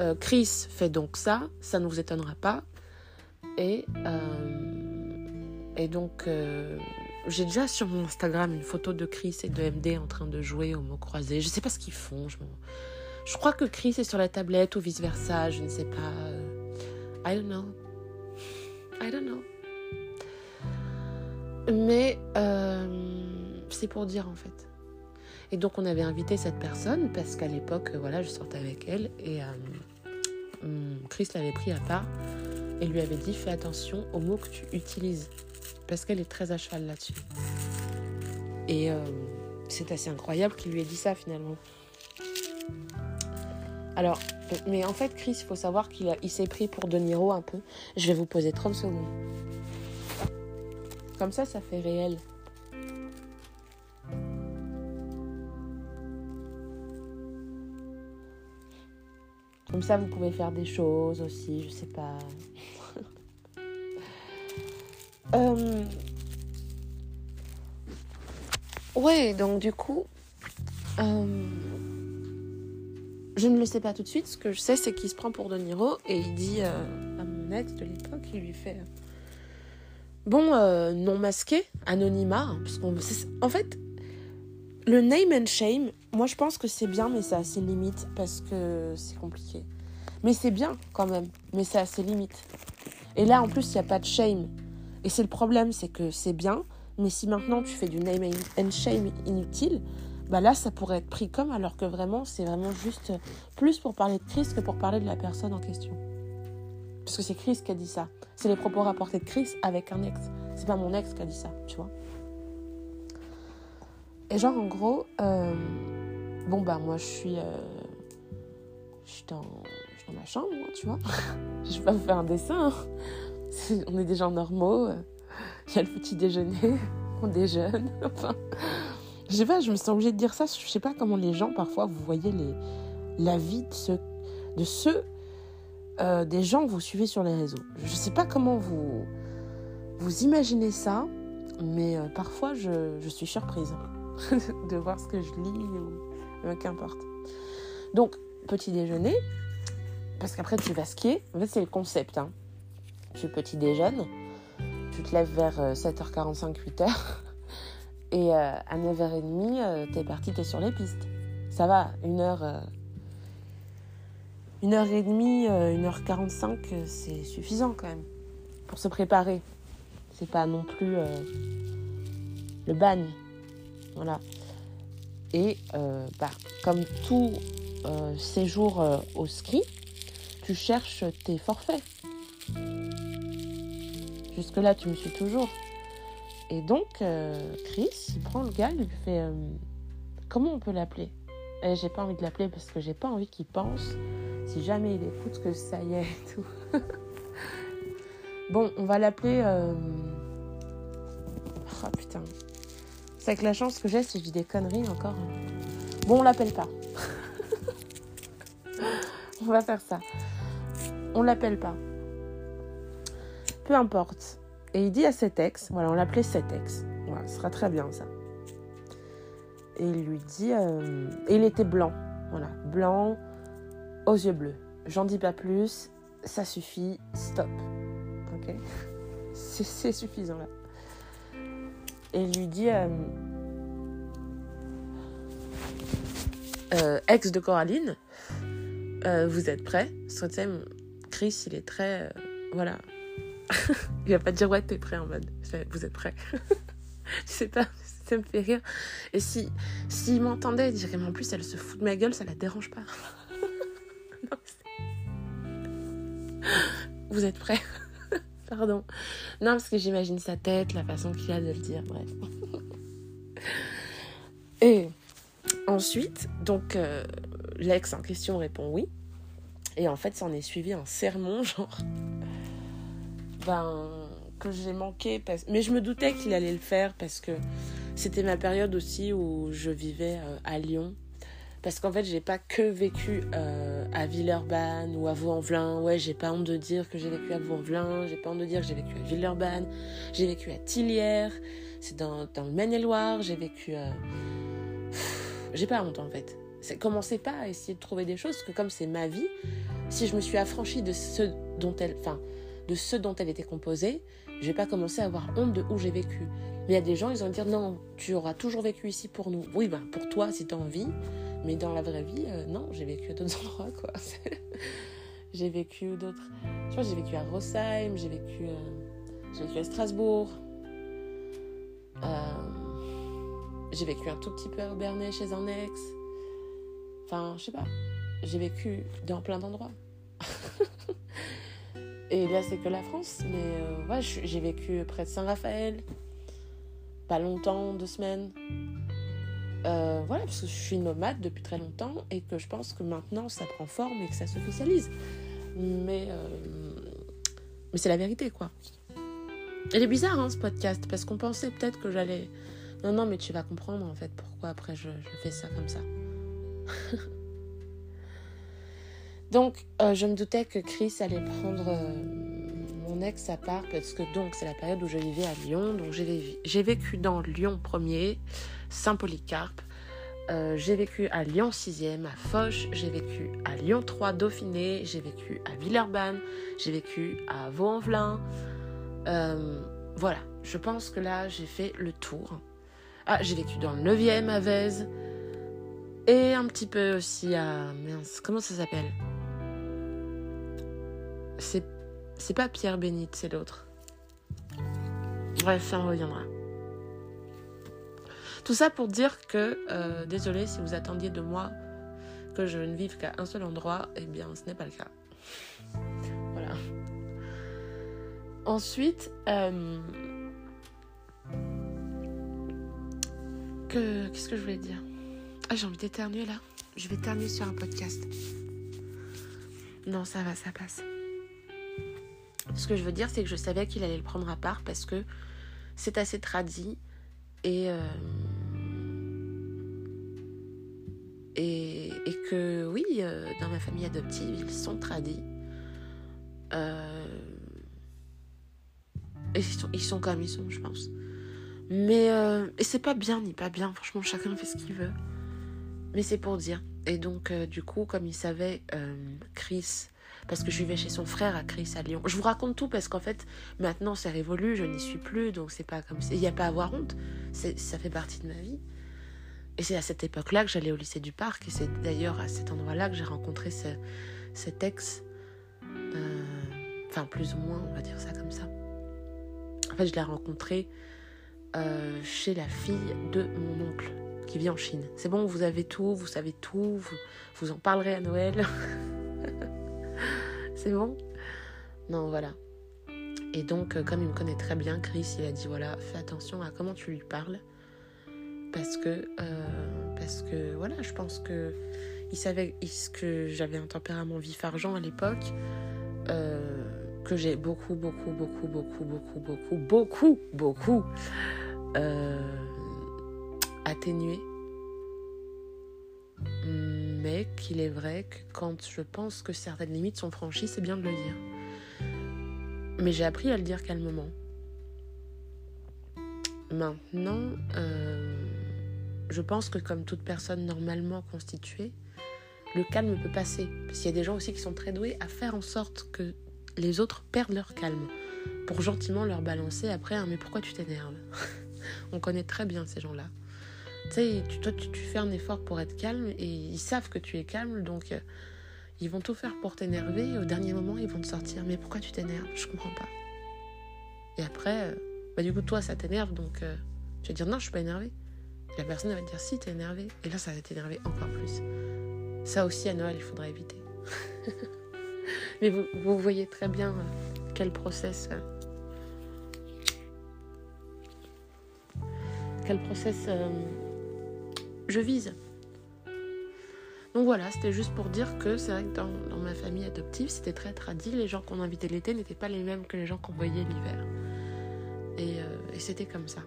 euh, Chris fait donc ça, ça ne vous étonnera pas. Et, euh, et donc, euh, j'ai déjà sur mon Instagram une photo de Chris et de MD en train de jouer au mot croisé. Je ne sais pas ce qu'ils font. Je, je, crois que Chris est sur la tablette ou vice-versa, je ne sais pas. I don't know. I don't know. Mais c'est pour dire en fait. Et donc on avait invité cette personne parce qu'à l'époque, voilà, je sortais avec elle et euh, hum, Chris l'avait pris à part et lui avait dit fais attention aux mots que tu utilises parce qu'elle est très à cheval là-dessus. Et euh, c'est assez incroyable qu'il lui ait dit ça finalement. Alors, mais en fait, Chris, il faut savoir qu'il il s'est pris pour De Niro un peu. Je vais vous poser 30 secondes. Comme ça, ça fait réel. Comme ça, vous pouvez faire des choses aussi, je sais pas. (laughs) euh... Ouais, donc du coup, euh... je ne le sais pas tout de suite. Ce que je sais, c'est qu'il se prend pour De Niro et il dit euh, à mon ex de l'époque, il lui fait bon, euh, non masqué, anonymat, hein, parce qu'en en fait, le name and shame, moi je pense que c'est bien, mais ça a ses limites parce que c'est compliqué. Mais c'est bien quand même, mais ça a ses limites. Et là, en plus, il n'y a pas de shame. Et c'est le problème, c'est que c'est bien, mais si maintenant tu fais du name and shame inutile, bah là, ça pourrait être pris comme, alors que vraiment, c'est vraiment juste plus pour parler de Chris que pour parler de la personne en question. Parce que c'est Chris qui a dit ça. C'est les propos rapportés de Chris avec un ex. C'est pas mon ex qui a dit ça, tu vois. Et genre, en gros, euh, bon, bah, moi, je suis. Euh, je suis dans, dans, ma chambre, tu vois. (laughs) je vais pas vous faire un dessin. Hein. on est des gens normaux. Il y a le petit déjeuner, (laughs) on déjeune. (laughs) Enfin, je sais pas, je me sens obligée de dire ça. Je sais pas comment les gens, parfois, vous voyez la vie de ceux, euh, des gens que vous suivez sur les réseaux. Je sais pas comment vous, vous imaginez ça, mais parfois, je, je suis surprise. (laughs) de voir ce que je lis ou euh, qu'importe. Donc, petit déjeuner, parce qu'après tu vas skier. En fait, c'est le concept. Hein. Tu petit déjeuner, tu te lèves vers 7h45, euh, 8h, (laughs) et euh, à 9h30, t'es parti, t'es sur les pistes. Ça va, une heure. une heure et demie, une heure 45, c'est suffisant quand même pour se préparer. C'est pas non plus le bagne. Voilà. Et euh, bah, comme tout euh, séjour euh, au ski, tu cherches tes forfaits. Jusque-là, tu me suis toujours. Et donc, Chris, il prend le gars, il lui fait Comment on peut l'appeler? Et j'ai pas envie de l'appeler parce que j'ai pas envie qu'il pense, si jamais il écoute, que ça y est et tout. (laughs) bon, on va l'appeler. Ah putain, c'est avec la chance que j'ai si je dis des conneries encore. Bon, on l'appelle pas. (laughs) on va faire ça. On l'appelle pas. Peu importe. Et il dit à cet ex, voilà, on l'appelait cet ex. Voilà, ce sera très bien ça. Et il lui dit, euh, et il était blanc, voilà, blanc, aux yeux bleus. J'en dis pas plus, ça suffit, stop. Ok (laughs) C'est suffisant là et lui dit euh, euh, ex de Coraline, euh, vous êtes prêt Chris, il est très. voilà. (laughs) il va pas dire ouais, t'es prêt en mode vous êtes prêt. (laughs) Je sais pas, ça me fait rire. Et si s'il m'entendait, il dirait mais en plus elle se fout de ma gueule, ça la dérange pas. (laughs) vous êtes prêt Pardon. Non, parce que j'imagine sa tête, la façon qu'il a de le dire, bref. (laughs) Et ensuite, donc, euh, l'ex en question répond oui. Et en fait, s'en est suivi un sermon, (laughs) genre. Ben. que j'ai manqué. Mais je me doutais qu'il allait le faire parce que c'était ma période aussi où je vivais euh, à Lyon parce qu'en fait, j'ai pas que vécu euh, à Villeurbanne ou à Vaux-en-Velin. Ouais, j'ai pas honte de dire que j'ai vécu à Vaux-en-Velin. J'ai pas honte de dire que j'ai vécu à Villeurbanne. J'ai vécu à Tillières. C'est dans, le Maine-et-Loire. J'ai vécu. Euh... J'ai pas honte en fait. Commencez pas à essayer de trouver des choses, que comme c'est ma vie, si je me suis affranchie de ce dont elle, enfin, de ce dont elle était composée, je vais pas commencer à avoir honte de où j'ai vécu. Mais il y a des gens, ils vont dire non, tu auras toujours vécu ici pour nous. Oui, ben pour toi, si tu as envie, mais dans la vraie vie, euh, non, j'ai vécu à d'autres (laughs) endroits, quoi. j'ai vécu d'autres. Je crois j'ai vécu à Rossheim, j'ai vécu, euh, vécu à Strasbourg. Euh, j'ai vécu un tout petit peu à Aubernais chez un ex. Enfin, je sais pas. J'ai vécu dans plein d'endroits. (laughs) Et là, c'est que la France. Mais ouais, j'ai vécu près de Saint-Raphaël. Pas longtemps, deux semaines. Euh, voilà, parce que je suis nomade depuis très longtemps et que je pense que maintenant ça prend forme et que ça s'officialise. Mais, euh, mais c'est la vérité, quoi. Elle est bizarre, hein, ce podcast, parce qu'on pensait peut-être que j'allais. Non, non, mais tu vas comprendre en fait pourquoi après je, fais ça comme ça. (laughs) donc, euh, je me doutais que Chris allait prendre mon ex à part, parce que donc c'est la période où je vivais à Lyon. Donc, j'ai vécu dans Lyon premier. Saint-Polycarpe. Euh, j'ai vécu à Lyon 6e, à Foch, j'ai vécu à Lyon 3, Dauphiné, j'ai vécu à Villeurbanne, j'ai vécu à Vaux-en-Velin. Euh, voilà, je pense que là j'ai fait le tour. Ah, j'ai vécu dans le 9e à Vèze. Et un petit peu aussi à. Comment ça s'appelle? C'est. C'est pas Pierre Bénite, c'est l'autre. Bref, ça reviendra. Tout ça pour dire que, euh, désolé si vous attendiez de moi que je ne vive qu'à un seul endroit, eh bien ce n'est pas le cas. Voilà. Ensuite, euh, que qu'est-ce que je voulais dire? Ah, j'ai envie d'éternuer là. Je vais éternuer sur un podcast. Non, ça va, ça passe. Ce que je veux dire, c'est que je savais qu'il allait le prendre à part parce que c'est assez tradit et, euh, et, que oui, euh, dans ma famille adoptive, ils sont tradis. Euh, ils sont, ils sont comme ils sont, je pense. Mais euh, et c'est pas bien ni pas bien, franchement, chacun fait ce qu'il veut. Mais c'est pour dire. Et donc, du coup, comme il savait, Chris, parce que je vivais chez son frère à Chris à Lyon. Je vous raconte tout parce qu'en fait, maintenant c'est révolu, je n'y suis plus, donc c'est pas comme Il n'y a pas à avoir honte, ça fait partie de ma vie. Et c'est à cette époque-là que j'allais au lycée du Parc, et c'est d'ailleurs à cet endroit-là que j'ai rencontré ce, cet ex. Enfin, plus ou moins, on va dire ça comme ça. En fait, je l'ai rencontré euh, chez la fille de mon oncle qui vit en Chine. C'est bon, vous avez tout, vous savez tout, vous, vous en parlerez à Noël. (laughs) C'est bon? Non, voilà. Et donc, euh, comme il me connaît très bien, Chris, il a dit voilà, fais attention à comment tu lui parles. Parce que, euh, parce que voilà, je pense que il savait que j'avais un tempérament vif argent à l'époque. Euh, que j'ai beaucoup, beaucoup, beaucoup, beaucoup, beaucoup, beaucoup, beaucoup, beaucoup euh, atténué. Mais qu'il est vrai que quand je pense que certaines limites sont franchies, c'est bien de le dire. Mais j'ai appris à le dire calmement. Maintenant, euh, je pense que comme toute personne normalement constituée, le calme peut passer. Parce y a des gens aussi qui sont très doués à faire en sorte que les autres perdent leur calme pour gentiment leur balancer après un mais pourquoi tu t'énerves? (laughs) On connaît très bien ces gens-là. Tu sais, toi tu, fais un effort pour être calme et ils savent que tu es calme donc euh, ils vont tout faire pour t'énerver et au dernier moment ils vont te sortir mais pourquoi tu t'énerves? Je comprends pas. Et après, euh, bah, du coup toi ça t'énerve donc euh, tu vas dire non je suis pas énervé. la personne va te dire si t'es énervé et là ça va t'énerver encore plus. Ça aussi à Noël il faudra éviter. (laughs) Mais vous, vous, voyez très bien euh, quel process. Euh, quel process je vise. Donc voilà, c'était juste pour dire que c'est vrai que dans, dans, ma famille adoptive, c'était très tradit. Les gens qu'on invitait l'été n'étaient pas les mêmes que les gens qu'on voyait l'hiver. Et, euh, et c'était comme ça.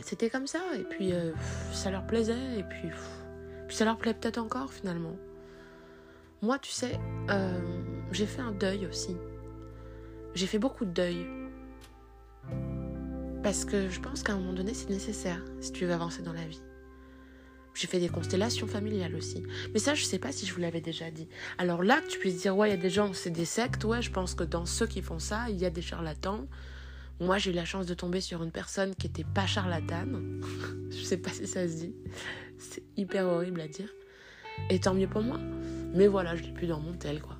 C'était comme ça. Et puis euh, ça leur plaisait. Et puis, ça leur plaît peut-être encore finalement. Moi, tu sais, euh, j'ai fait un deuil aussi. J'ai fait beaucoup de deuil. Parce que je pense qu'à un moment donné, c'est nécessaire si tu veux avancer dans la vie. J'ai fait des constellations familiales aussi. Mais ça, je sais pas si je vous l'avais déjà dit. Alors là, tu puisses dire, ouais, il y a des gens, c'est des sectes. Ouais, je pense que dans ceux qui font ça, il y a des charlatans. Moi, j'ai eu la chance de tomber sur une personne qui était pas charlatane. (laughs) je sais pas si ça se dit. C'est hyper horrible à dire. Et tant mieux pour moi. Mais voilà, je l'ai plus dans mon tel, quoi.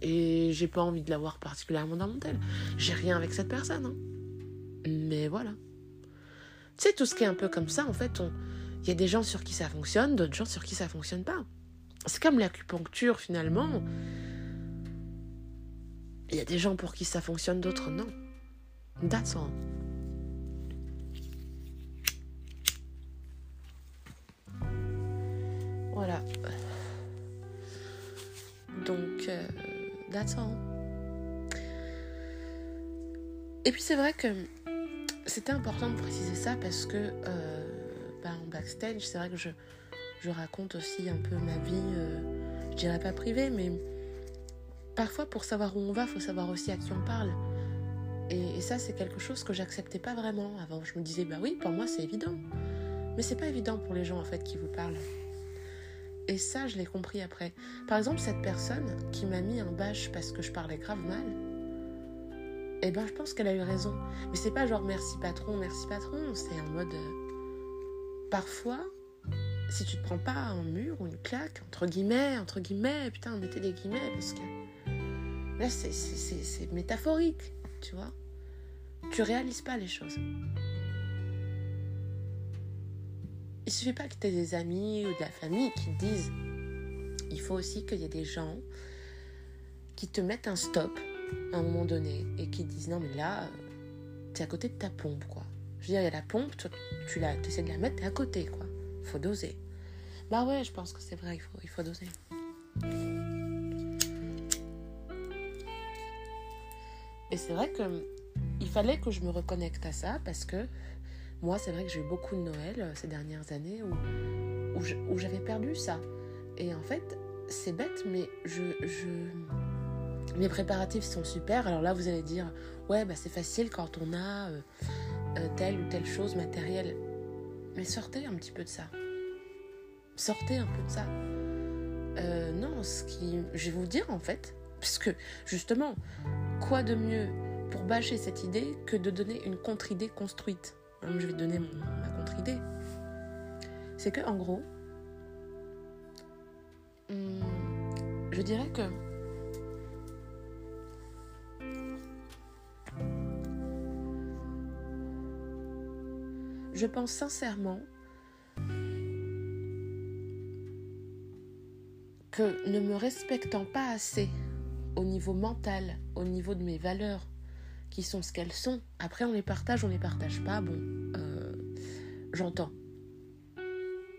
Et j'ai pas envie de l'avoir particulièrement dans mon tel. J'ai rien avec cette personne. Hein. Mais voilà. Tu sais, tout ce qui est un peu comme ça, en fait, il y a des gens sur qui ça fonctionne, d'autres gens sur qui ça fonctionne pas. C'est comme l'acupuncture, finalement. Il y a des gens pour qui ça fonctionne, d'autres non. That's all. Voilà. Donc, euh, that's all. Et puis c'est vrai que c'était important de préciser ça parce que euh, bah, en backstage, c'est vrai que je, je, raconte aussi un peu ma vie, euh, je dirais pas privée, mais parfois pour savoir où on va, il faut savoir aussi à qui on parle. Et, ça, c'est quelque chose que j'acceptais pas vraiment avant. Je me disais, bah oui, pour moi c'est évident. Mais c'est pas évident pour les gens en fait qui vous parlent. Et ça, je l'ai compris après. Par exemple, cette personne qui m'a mis en bâche parce que je parlais grave mal, eh ben, je pense qu'elle a eu raison. Mais c'est pas genre merci patron, merci patron. C'est en mode. Euh, parfois, si tu te prends pas un mur ou une claque, entre guillemets, entre guillemets, putain, mettez des guillemets, parce que là, c'est métaphorique, tu vois. Tu réalises pas les choses. Il suffit pas que tu aies des amis ou de la famille qui te disent il faut aussi qu'il y ait des gens qui te mettent un stop à un moment donné et qui disent non mais là tu es à côté de ta pompe quoi. Je veux dire il y a la pompe, tu, tu essaies de la mettre, t'es à côté quoi. Faut doser. Bah ouais, je pense que c'est vrai, il faut, il faut doser. Et c'est vrai que il fallait que je me reconnecte à ça parce que moi, c'est vrai que j'ai eu beaucoup de Noël euh, ces dernières années où, où j'avais perdu ça. Et en fait, c'est bête, mais je, je, mes préparatifs sont super. Alors là, vous allez dire, ouais, bah c'est facile quand on a euh, euh, telle ou telle chose matérielle. Mais sortez un petit peu de ça. Sortez un peu de ça. non, ce qui, je vais vous dire en fait, puisque justement, quoi de mieux pour bâcher cette idée que de donner une contre-idée construite je vais donner ma contre-idée. C'est que, en gros, hmm, je dirais que je pense sincèrement que ne me respectant pas assez au niveau mental, au niveau de mes valeurs, qui sont ce qu'elles sont. Après, on les partage, on les partage pas. Bon, euh, j'entends.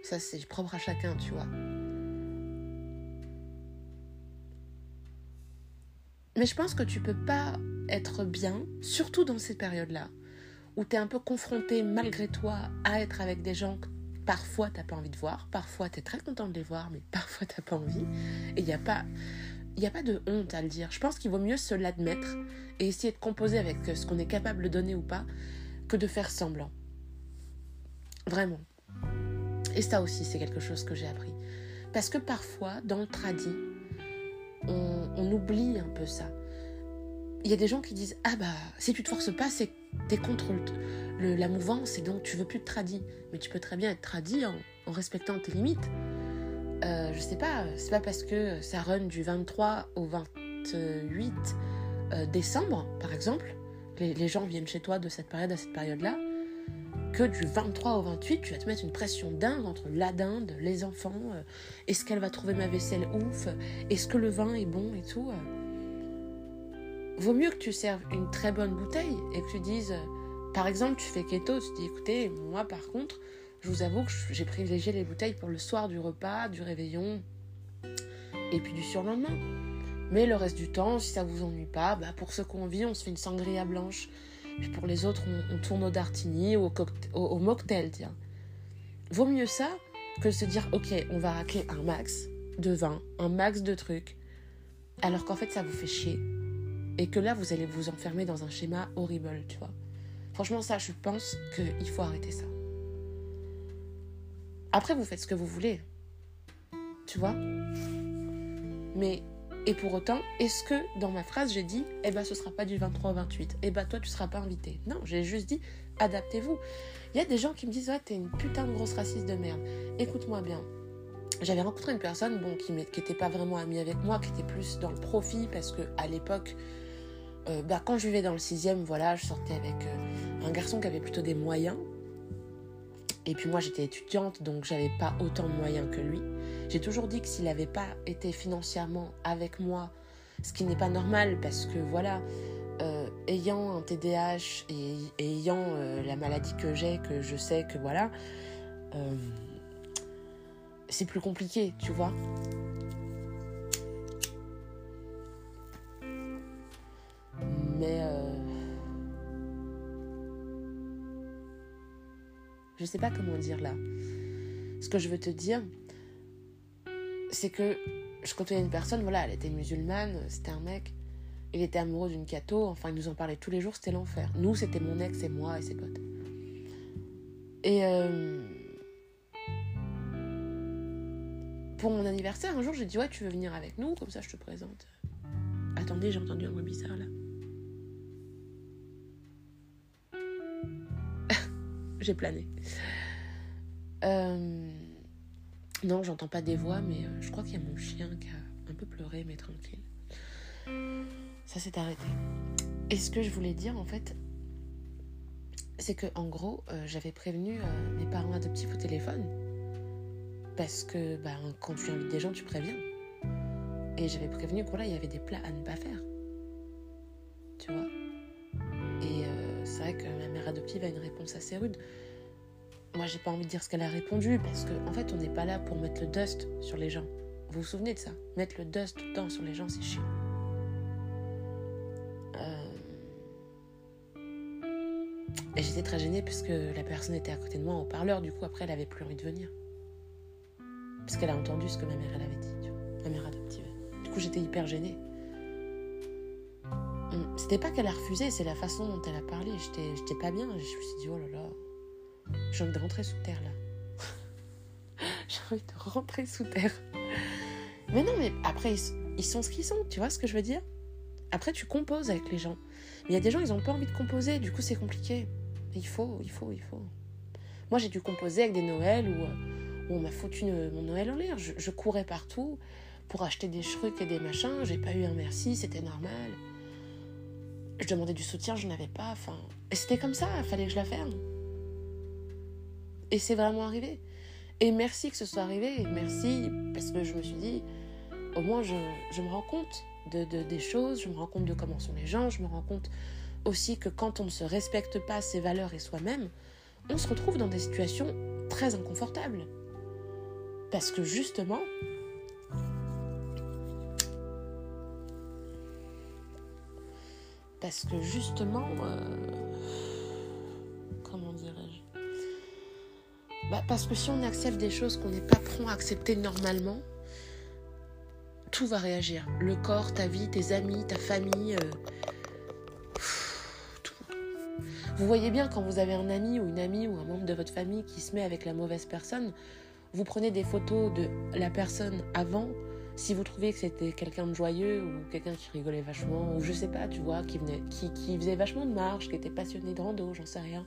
Ça, c'est propre à chacun, tu vois. Mais je pense que tu peux pas être bien, surtout dans cette période-là, où tu es un peu confronté malgré toi à être avec des gens que parfois t'as pas envie de voir, parfois tu es très content de les voir, mais parfois t'as pas envie. Et il n'y a pas il n'y a pas de honte à le dire. Je pense qu'il vaut mieux se l'admettre et essayer de composer avec ce qu'on est capable de donner ou pas que de faire semblant. Vraiment. Et ça aussi, c'est quelque chose que j'ai appris. Parce que parfois, dans le tradit, on, oublie un peu ça. Il y a des gens qui disent Ah bah, si tu te forces pas, c'est t'es contre la mouvance et donc tu veux plus de tradit. Mais tu peux très bien être tradit en respectant tes limites. Euh, je sais pas, c'est pas parce que ça run du 23 au 28 euh, décembre, par exemple, les, les, gens viennent chez toi de cette période à cette période-là, que du 23 au 28, tu vas te mettre une pression dingue entre la dinde, les enfants, euh, est-ce qu'elle va trouver ma vaisselle ouf, est-ce que le vin est bon et tout. Vaut mieux que tu serves une très bonne bouteille et que tu dises, par exemple, tu fais keto, tu dis écoutez, moi par contre, je vous avoue que j'ai privilégié les bouteilles pour le soir du repas, du réveillon et puis du surlendemain. Mais le reste du temps, si ça vous ennuie pas, bah pour ceux qui ont envie, on se fait une sangria blanche. Puis pour les autres, on, tourne au dartini ou au, mocktail, tiens. Vaut mieux ça que se dire, ok, on va racler un max de vin, un max de trucs, alors qu'en fait ça vous fait chier. Et que là, vous allez vous enfermer dans un schéma horrible, tu vois. Franchement, ça, je pense qu'il faut arrêter ça. Après, vous faites ce que vous voulez. Tu vois? Mais, et pour autant, est-ce que dans ma phrase, j'ai dit, eh ben, ce sera pas du 23 au 28 Eh ben, toi, tu seras pas invité. Non, j'ai juste dit, adaptez-vous. Il y a des gens qui me disent, ouais, t'es une putain de grosse raciste de merde. Écoute-moi bien. J'avais rencontré une personne, bon, qui n'était pas vraiment amie avec moi, qui était plus dans le profit, parce que à l'époque, euh, bah, quand je vivais dans le sixième, voilà, je sortais avec euh, un garçon qui avait plutôt des moyens, et puis moi j'étais étudiante donc j'avais pas autant de moyens que lui. J'ai toujours dit que s'il n'avait pas été financièrement avec moi, ce qui n'est pas normal parce que voilà, euh, ayant un TDAH et, ayant euh, la maladie que j'ai, que je sais que voilà, euh, c'est plus compliqué, tu vois. Mais Je sais pas comment dire là. Ce que je veux te dire, c'est que je côtoyais une personne, voilà, elle était musulmane, c'était un mec, il était amoureux d'une catho, enfin il nous en parlait tous les jours, c'était l'enfer. Nous, c'était mon ex et moi et ses potes. Et euh, pour mon anniversaire, un jour, j'ai dit ouais, tu veux venir avec nous, comme ça je te présente. Attendez, j'ai entendu un bruit bizarre là. J'ai plané. Euh, non, j'entends pas des voix, mais euh, je crois qu'il y a mon chien qui a un peu pleuré, mais tranquille. Ça s'est arrêté. Et ce que je voulais dire, en fait, c'est que en gros, euh, j'avais prévenu mes parents adoptifs au téléphone. Parce que bah, quand tu invites des gens, tu préviens. Et j'avais prévenu que là, il y avait des plats à ne pas faire. Tu vois? Et c'est vrai que ma adoptive a une réponse assez rude. Moi, j'ai pas envie de dire ce qu'elle a répondu parce qu'en en fait, on n'est pas là pour mettre le dust sur les gens. Vous vous souvenez de ça? Mettre le dust tout le temps sur les gens, c'est chiant. Euh, et j'étais très gênée puisque la personne était à côté de moi en parleur. Du coup, après, elle avait plus envie de venir. Parce qu'elle a entendu ce que ma mère elle avait dit, tu vois, ma mère adoptive. Du coup, j'étais hyper gênée. Hum, c'était pas qu'elle a refusé, c'est la façon dont elle a parlé. J'étais pas bien. Je me suis dit, oh là là. J'ai envie de rentrer sous terre là. (laughs) J'ai envie de rentrer sous terre. Mais non, mais après, ils, sont ce qu'ils sont, tu vois ce que je veux dire? Après, tu composes avec les gens. Mais il y a des gens, ils n'ont pas envie de composer, du coup, c'est compliqué. Il faut, il faut, il faut. Moi, j'ai dû composer avec des Noëls où, euh, on m'a foutu mon Noël en l'air. Je, courais partout pour acheter des trucs et des machins. J'ai pas eu un merci, c'était normal. Je demandais du soutien, je n'avais pas. Enfin, et c'était comme ça, il fallait que je la ferme. Et c'est vraiment arrivé. Et merci que ce soit arrivé. Merci parce que je me suis dit, au moins je, me rends compte de, des choses, je me rends compte de comment sont les gens, je me rends compte aussi que quand on ne se respecte pas ses valeurs et soi-même, on se retrouve dans des situations très inconfortables. Parce que justement, parce que justement, euh, Bah, parce que si on accepte des choses qu'on n'est pas prêt à accepter normalement, tout va réagir. Le corps, ta vie, tes amis, ta famille, euh. Vous voyez bien quand vous avez un ami ou une amie ou un membre de votre famille qui se met avec la mauvaise personne, vous prenez des photos de la personne avant. Si vous trouvez que c'était quelqu'un de joyeux ou quelqu'un qui rigolait vachement, ou je sais pas, tu vois, qui, venait, qui, qui faisait vachement de marche, qui était passionné de rando, j'en sais rien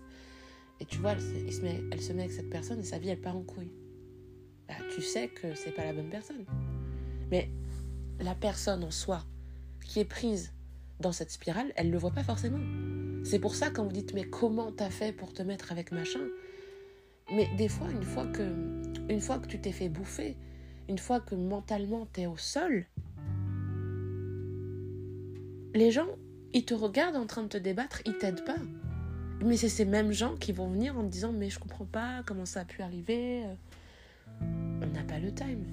et tu vois, elle se, met, elle se met avec cette personne et sa vie, elle part en couille. Bah, tu sais que c'est pas la bonne personne. Mais la personne en soi qui est prise dans cette spirale, elle le voit pas forcément. C'est pour ça quand vous dites mais comment t'as fait pour te mettre avec machin? Mais des fois, une fois que, une fois que tu t'es fait bouffer, une fois que mentalement t'es au sol, les gens, ils te regardent en train de te débattre, ils t'aident pas. Mais c'est ces mêmes gens qui vont venir en disant Mais je comprends pas comment ça a pu arriver. On n'a pas le time.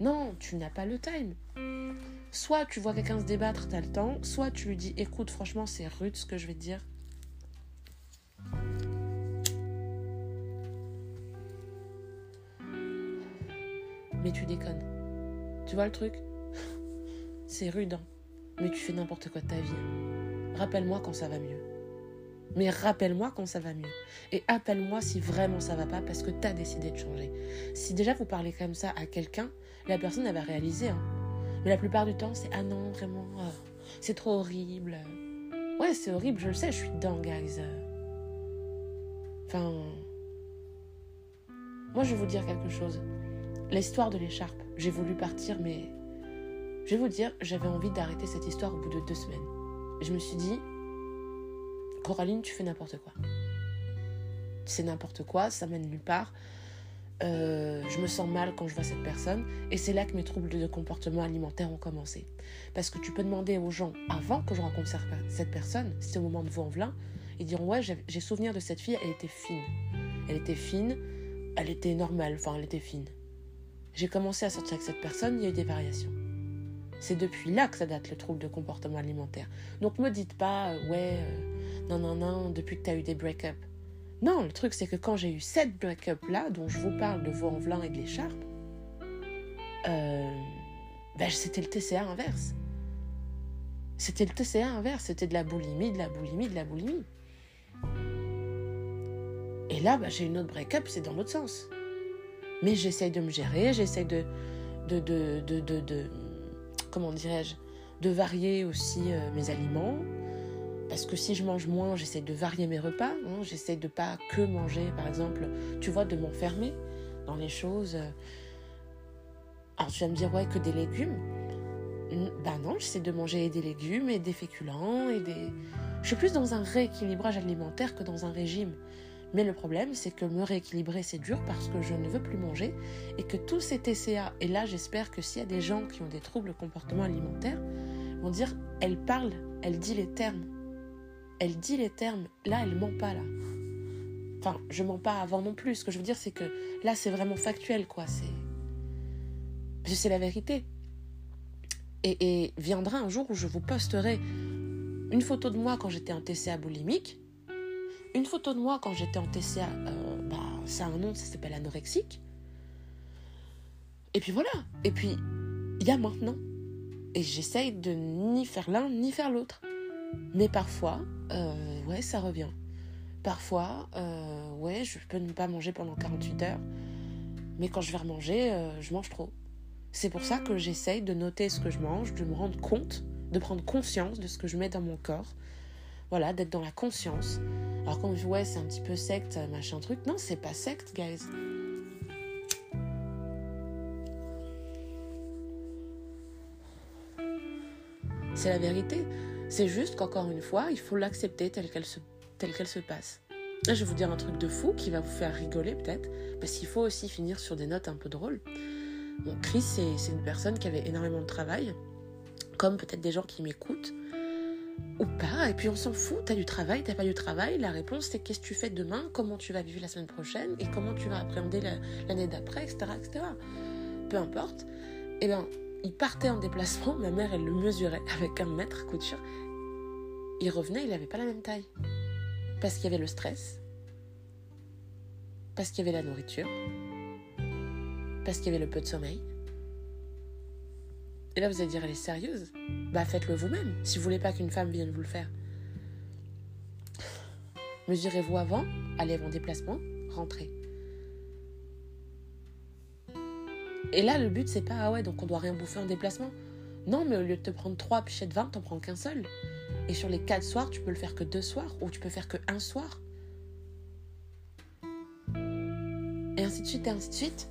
Non, tu n'as pas le time. Soit tu vois quelqu'un se débattre, tu as le temps, soit tu lui dis Écoute, franchement, c'est rude ce que je vais te dire. Mais tu déconnes. Tu vois le truc? C'est rude, hein. mais tu fais n'importe quoi de ta vie. Rappelle-moi quand ça va mieux. Mais rappelle-moi quand ça va mieux. Et appelle-moi si vraiment ça va pas parce que tu as décidé de changer. Si déjà vous parlez comme ça à quelqu'un, la personne elle va réaliser. Hein. Mais la plupart du temps, c'est ah non, vraiment, euh, c'est trop horrible. Ouais, c'est horrible, je le sais, je suis dedans, guys. Enfin. Moi, je vais vous dire quelque chose. L'histoire de l'écharpe, j'ai voulu partir, mais. Je vais vous dire, j'avais envie d'arrêter cette histoire au bout de deux semaines. Je me suis dit, Coraline, tu fais n'importe quoi. C'est n'importe quoi, ça mène nulle part. Euh, je me sens mal quand je vois cette personne. Et c'est là que mes troubles de comportement alimentaire ont commencé. Parce que tu peux demander aux gens, avant que je rencontre cette personne, c'est au moment de Vaux-en-Velin, ils diront Ouais, j'ai souvenir de cette fille, elle était fine. Elle était fine, elle était normale, enfin, elle était fine. J'ai commencé à sortir avec cette personne, il y a eu des variations. C'est depuis là que ça date le trouble de comportement alimentaire. Donc me dites pas, euh, ouais, euh, non, non, non, depuis que tu as eu des break-up. Non, le truc c'est que quand j'ai eu cette break-up là, dont je vous parle de vos en et de l'écharpe, euh, ben, c'était le TCA inverse. C'était le TCA inverse, c'était de la boulimie, de la boulimie, de la boulimie. Et là, ben, j'ai une autre break-up, c'est dans l'autre sens. Mais j'essaye de me gérer, j'essaye de de, de, de, de comment dirais-je, de varier aussi euh, mes aliments. parce que si je mange moins, j'essaie de varier mes repas. Hein, j'essaie de pas que manger, par exemple, tu vois, de m'enfermer dans les choses. Alors tu vas me dire, ouais, que des légumes. Ben non, j'essaie de manger des légumes et des féculents et des... Je suis plus dans un rééquilibrage alimentaire que dans un régime. Mais le problème, c'est que me rééquilibrer, c'est dur parce que je ne veux plus manger et que tous ces TCA, et là j'espère que s'il y a des gens qui ont des troubles comportement alimentaire, vont dire, elle parle, elle dit les termes. Elle dit les termes, là elle ment pas là. Enfin, je mens pas avant non plus. Ce que je veux dire, c'est que là c'est vraiment factuel quoi. C'est, c'est la vérité. Et, et viendra un jour où je vous posterai une photo de moi quand j'étais en TCA boulimique une photo de moi quand j'étais en TCA, euh, bah, ça a un nom, ça s'appelle anorexique. Et puis voilà. Et puis, il y a maintenant. Et j'essaye de ni faire l'un ni faire l'autre. Mais parfois, euh, ouais, ça revient. Parfois, euh, ouais, je peux ne pas manger pendant 48 heures. Mais quand je vais remanger, je mange trop. C'est pour ça que j'essaye de noter ce que je mange, de me rendre compte, de prendre conscience de ce que je mets dans mon corps. Voilà, d'être dans la conscience. Alors quand je ouais, c'est un petit peu secte, machin truc. Non, c'est pas secte, guys. C'est la vérité. C'est juste qu'encore une fois, il faut l'accepter telle qu'elle se, passe. Là, je vais vous dire un truc de fou qui va vous faire rigoler peut-être, parce qu'il faut aussi finir sur des notes un peu drôles. Chris, c'est une personne qui avait énormément de travail, comme peut-être des gens qui m'écoutent ou pas, et puis on s'en fout, t'as du travail, t'as pas du travail, la réponse c'est qu'est-ce que tu fais demain, comment tu vas vivre la semaine prochaine, et comment tu vas appréhender l'année d'après, etc., etc. Peu importe. Et eh bien, il partait en déplacement, ma mère elle le mesurait (laughs) avec un mètre couture. Il revenait, il n'avait pas la même taille. Parce qu'il y avait le stress, parce qu'il y avait la nourriture, parce qu'il y avait le peu de sommeil, et là, vous allez dire, elle est sérieuse? Bah, faites-le vous-même, si vous voulez pas qu'une femme vienne vous le faire. Mesurez-vous avant, allez en déplacement, rentrez. Et là, le but, c'est pas, ah ouais, donc on doit rien bouffer en déplacement. Non, mais au lieu de te prendre trois pichets de vin, t'en prends qu'un seul. Et sur les quatre soirs, tu peux le faire que deux soirs, ou tu peux faire que un soir. Et ainsi de suite, et ainsi de suite.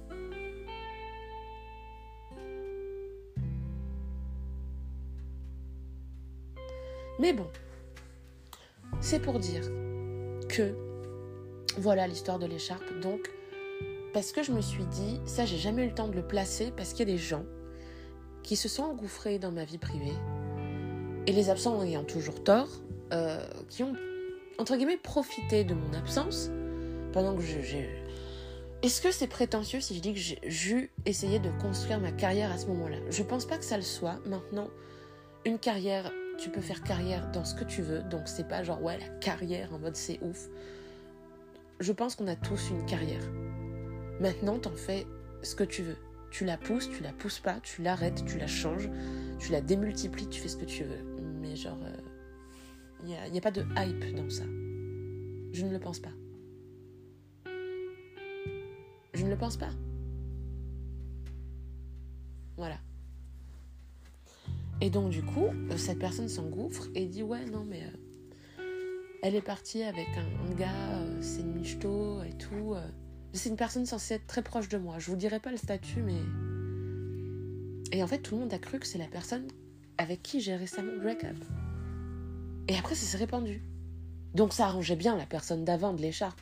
Mais bon, c'est pour dire que voilà l'histoire de l'écharpe. Donc, parce que je me suis dit, ça j'ai jamais eu le temps de le placer, parce qu'il y a des gens qui se sont engouffrés dans ma vie privée, et les absents ayant toujours tort, euh, qui ont, entre guillemets, profité de mon absence pendant que j'ai... Est-ce que c'est prétentieux si je dis que j'ai essayé de construire ma carrière à ce moment-là? Je pense pas que ça le soit. Maintenant, une carrière tu peux faire carrière dans ce que tu veux. Donc c'est pas genre ouais la carrière en mode c'est ouf. Je pense qu'on a tous une carrière. Maintenant t'en fais ce que tu veux. Tu la pousses, tu la pousses pas, tu l'arrêtes, tu la changes, tu la démultiplies, tu fais ce que tu veux. Mais genre, il euh, n'y a, a pas de hype dans ça. Je ne le pense pas. Je ne le pense pas. Voilà. Et donc du coup, euh, cette personne s'engouffre et dit ouais non mais euh, elle est partie avec un, gars, euh, c'est une michto et tout. c'est une personne censée être très proche de moi. Je vous dirai pas le statut mais et en fait tout le monde a cru que c'est la personne avec qui j'ai récemment break up. Et après ça s'est répandu. Donc ça arrangeait bien la personne d'avant de l'écharpe.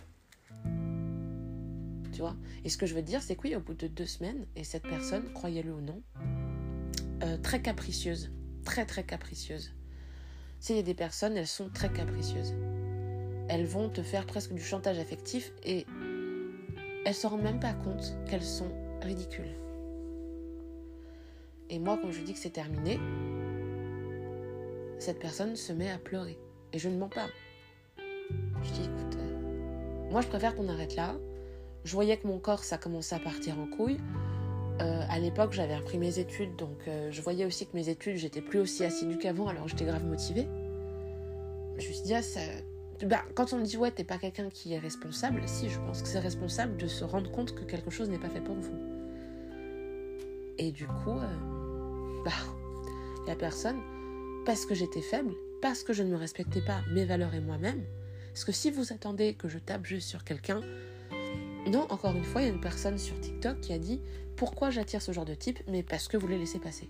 Tu vois? Et ce que je veux dire, c'est que oui, au bout de deux semaines, et cette personne, croyez-le ou non, euh, très capricieuse, très très capricieuse. S'il y a des personnes, elles sont très capricieuses. Elles vont te faire presque du chantage affectif et elles se rendent même pas compte qu'elles sont ridicules. Et moi, quand je dis que c'est terminé, cette personne se met à pleurer. Et je ne mens pas. Je dis, écoute, euh, moi je préfère qu'on arrête là. Je voyais que mon corps, ça commençait à partir en couille. Euh, à l'époque, j'avais repris mes études, donc euh, je voyais aussi que mes études, j'étais plus aussi assidue qu'avant, alors j'étais grave motivée. Je me suis dit, ah, bah, quand on me dit, ouais, t'es pas quelqu'un qui est responsable, si, je pense que c'est responsable de se rendre compte que quelque chose n'est pas fait pour vous. Et du coup, euh, bah, la personne, parce que j'étais faible, parce que je ne me respectais pas mes valeurs et moi-même. Parce que si vous attendez que je tape juste sur quelqu'un, non, encore une fois, il y a une personne sur TikTok qui a dit pourquoi j'attire ce genre de type, mais parce que vous les laissez passer?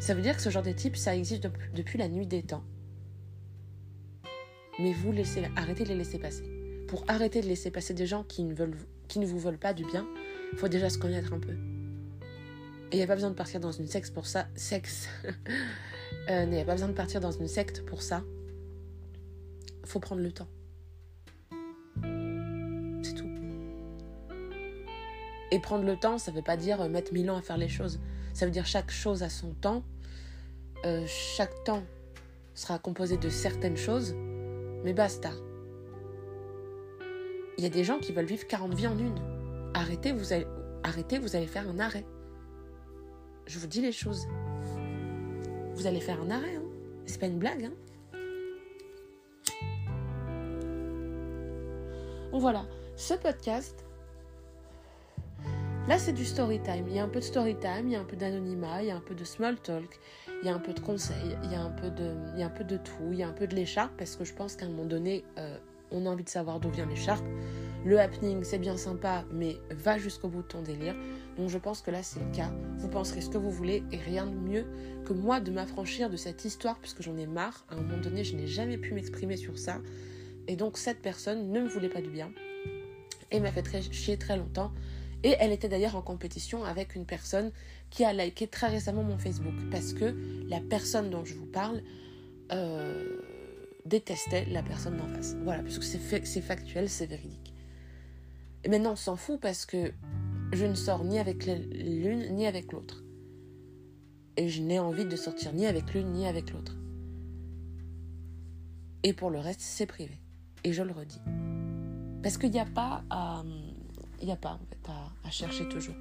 Ça veut dire que ce genre de type, ça existe depuis la nuit des temps. Mais vous laissez, arrêtez de les laisser passer. Pour arrêter de laisser passer des gens qui ne, vous veulent pas du bien, il faut déjà se connaître un peu. Et il n'y a pas besoin de partir dans une secte pour ça. Sexe. (laughs) Euh, il n'y a pas besoin de partir dans une secte pour ça. faut prendre le temps. Et prendre le temps, ça ne veut pas dire mettre mille ans à faire les choses. Ça veut dire chaque chose a son temps. Euh, chaque temps sera composé de certaines choses. Mais basta. Il y a des gens qui veulent vivre 40 vies en une. Arrêtez, vous allez, arrêtez, vous allez faire un arrêt. Je vous dis les choses. Vous allez faire un arrêt, hein. C'est pas une blague, hein. Voilà, ce podcast, là c'est du story time. Il y a un peu de story time, il y a un peu d'anonymat, il y a un peu de small talk, il y a un peu de conseils, il y a un peu de, tout, il y a un peu de l'écharpe parce que je pense qu'à un moment donné, euh, on a envie de savoir d'où vient l'écharpe. Le happening, c'est bien sympa, mais va jusqu'au bout de ton délire. Donc je pense que là, c'est le cas. Vous penserez ce que vous voulez et rien de mieux que moi de m'affranchir de cette histoire puisque j'en ai marre. À un moment donné, je n'ai jamais pu m'exprimer sur ça. Et donc cette personne ne me voulait pas du bien et m'a fait très chier très longtemps. Et elle était d'ailleurs en compétition avec une personne qui a liké très récemment mon Facebook parce que la personne dont je vous parle euh, détestait la personne d'en face. Voilà, parce que c'est factuel, c'est véridique. Et maintenant, on s'en fout parce que je ne sors ni avec l'une ni avec l'autre. Et je n'ai envie de sortir ni avec l'une ni avec l'autre. Et pour le reste, c'est privé. Et je le redis. Parce qu'il n'y a pas à, il n'y a pas à chercher toujours.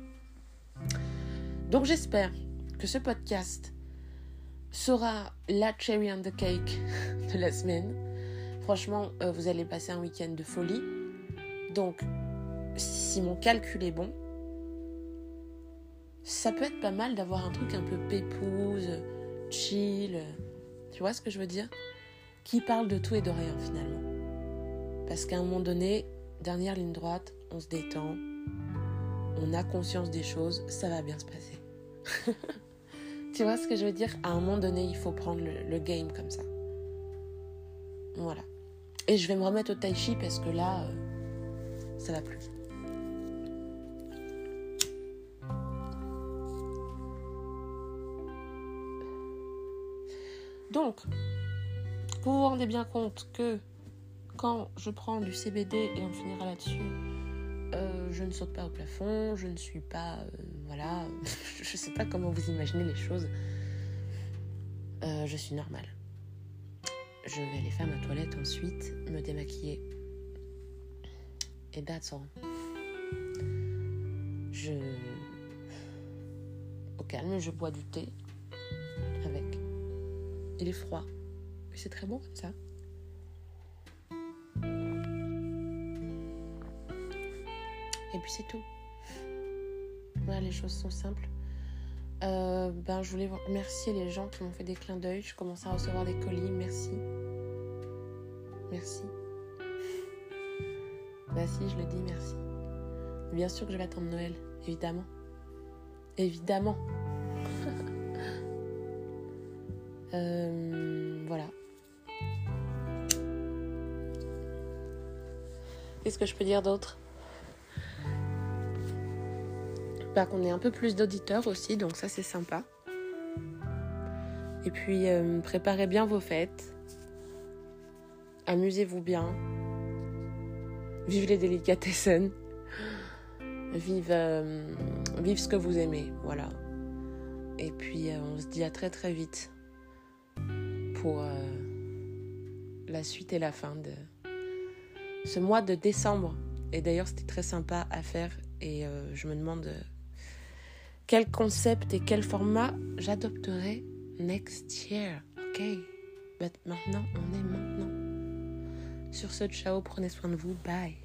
Donc j'espère que ce podcast sera la cherry on the cake de la semaine. Franchement, euh, vous allez passer un week-end de folie. Donc, si mon calcul est bon, ça peut être pas mal d'avoir un truc un peu pépouse, chill, tu vois ce que je veux dire? Qui parle de tout et de rien finalement. Parce qu'à un moment donné, dernière ligne droite, on se détend, on a conscience des choses, ça va bien se passer. (laughs) tu vois ce que je veux dire? À un moment donné, il faut prendre le, game comme ça. Voilà. Et je vais me remettre au tai chi parce que là, euh, ça va plus. Donc, vous vous rendez bien compte que quand je prends du CBD et on finira là-dessus, euh, je ne saute pas au plafond, je ne suis pas. Euh, voilà, (laughs) je ne sais pas comment vous imaginez les choses. Euh, je suis normale. Je vais aller faire ma toilette ensuite, me démaquiller. Et that's all. Je. Au calme, je bois du thé avec. Il est froid. C'est très bon comme ça. Et puis c'est tout. Voilà, les choses sont simples. Euh, ben, je voulais remercier les gens qui m'ont fait des clins d'œil. Je commence à recevoir des colis. Merci. Merci. Bah si, je le dis, merci. Bien sûr que je vais attendre Noël, évidemment. Évidemment. (laughs) Euh, voilà. Qu'est-ce que je peux dire d'autre? Bah, Qu'on ait un peu plus d'auditeurs aussi, donc ça c'est sympa. Et puis euh, préparez bien vos fêtes. Amusez-vous bien. Vive les délicatessen. Vive, euh, vive ce que vous aimez. Voilà. Et puis on se dit à très très vite pour euh, la suite et la fin de ce mois de décembre. Et d'ailleurs, c'était très sympa à faire et euh, je me demande euh, quel concept et quel format j'adopterai next year. Ok, mais maintenant, on est maintenant. Sur ce, ciao, prenez soin de vous, bye.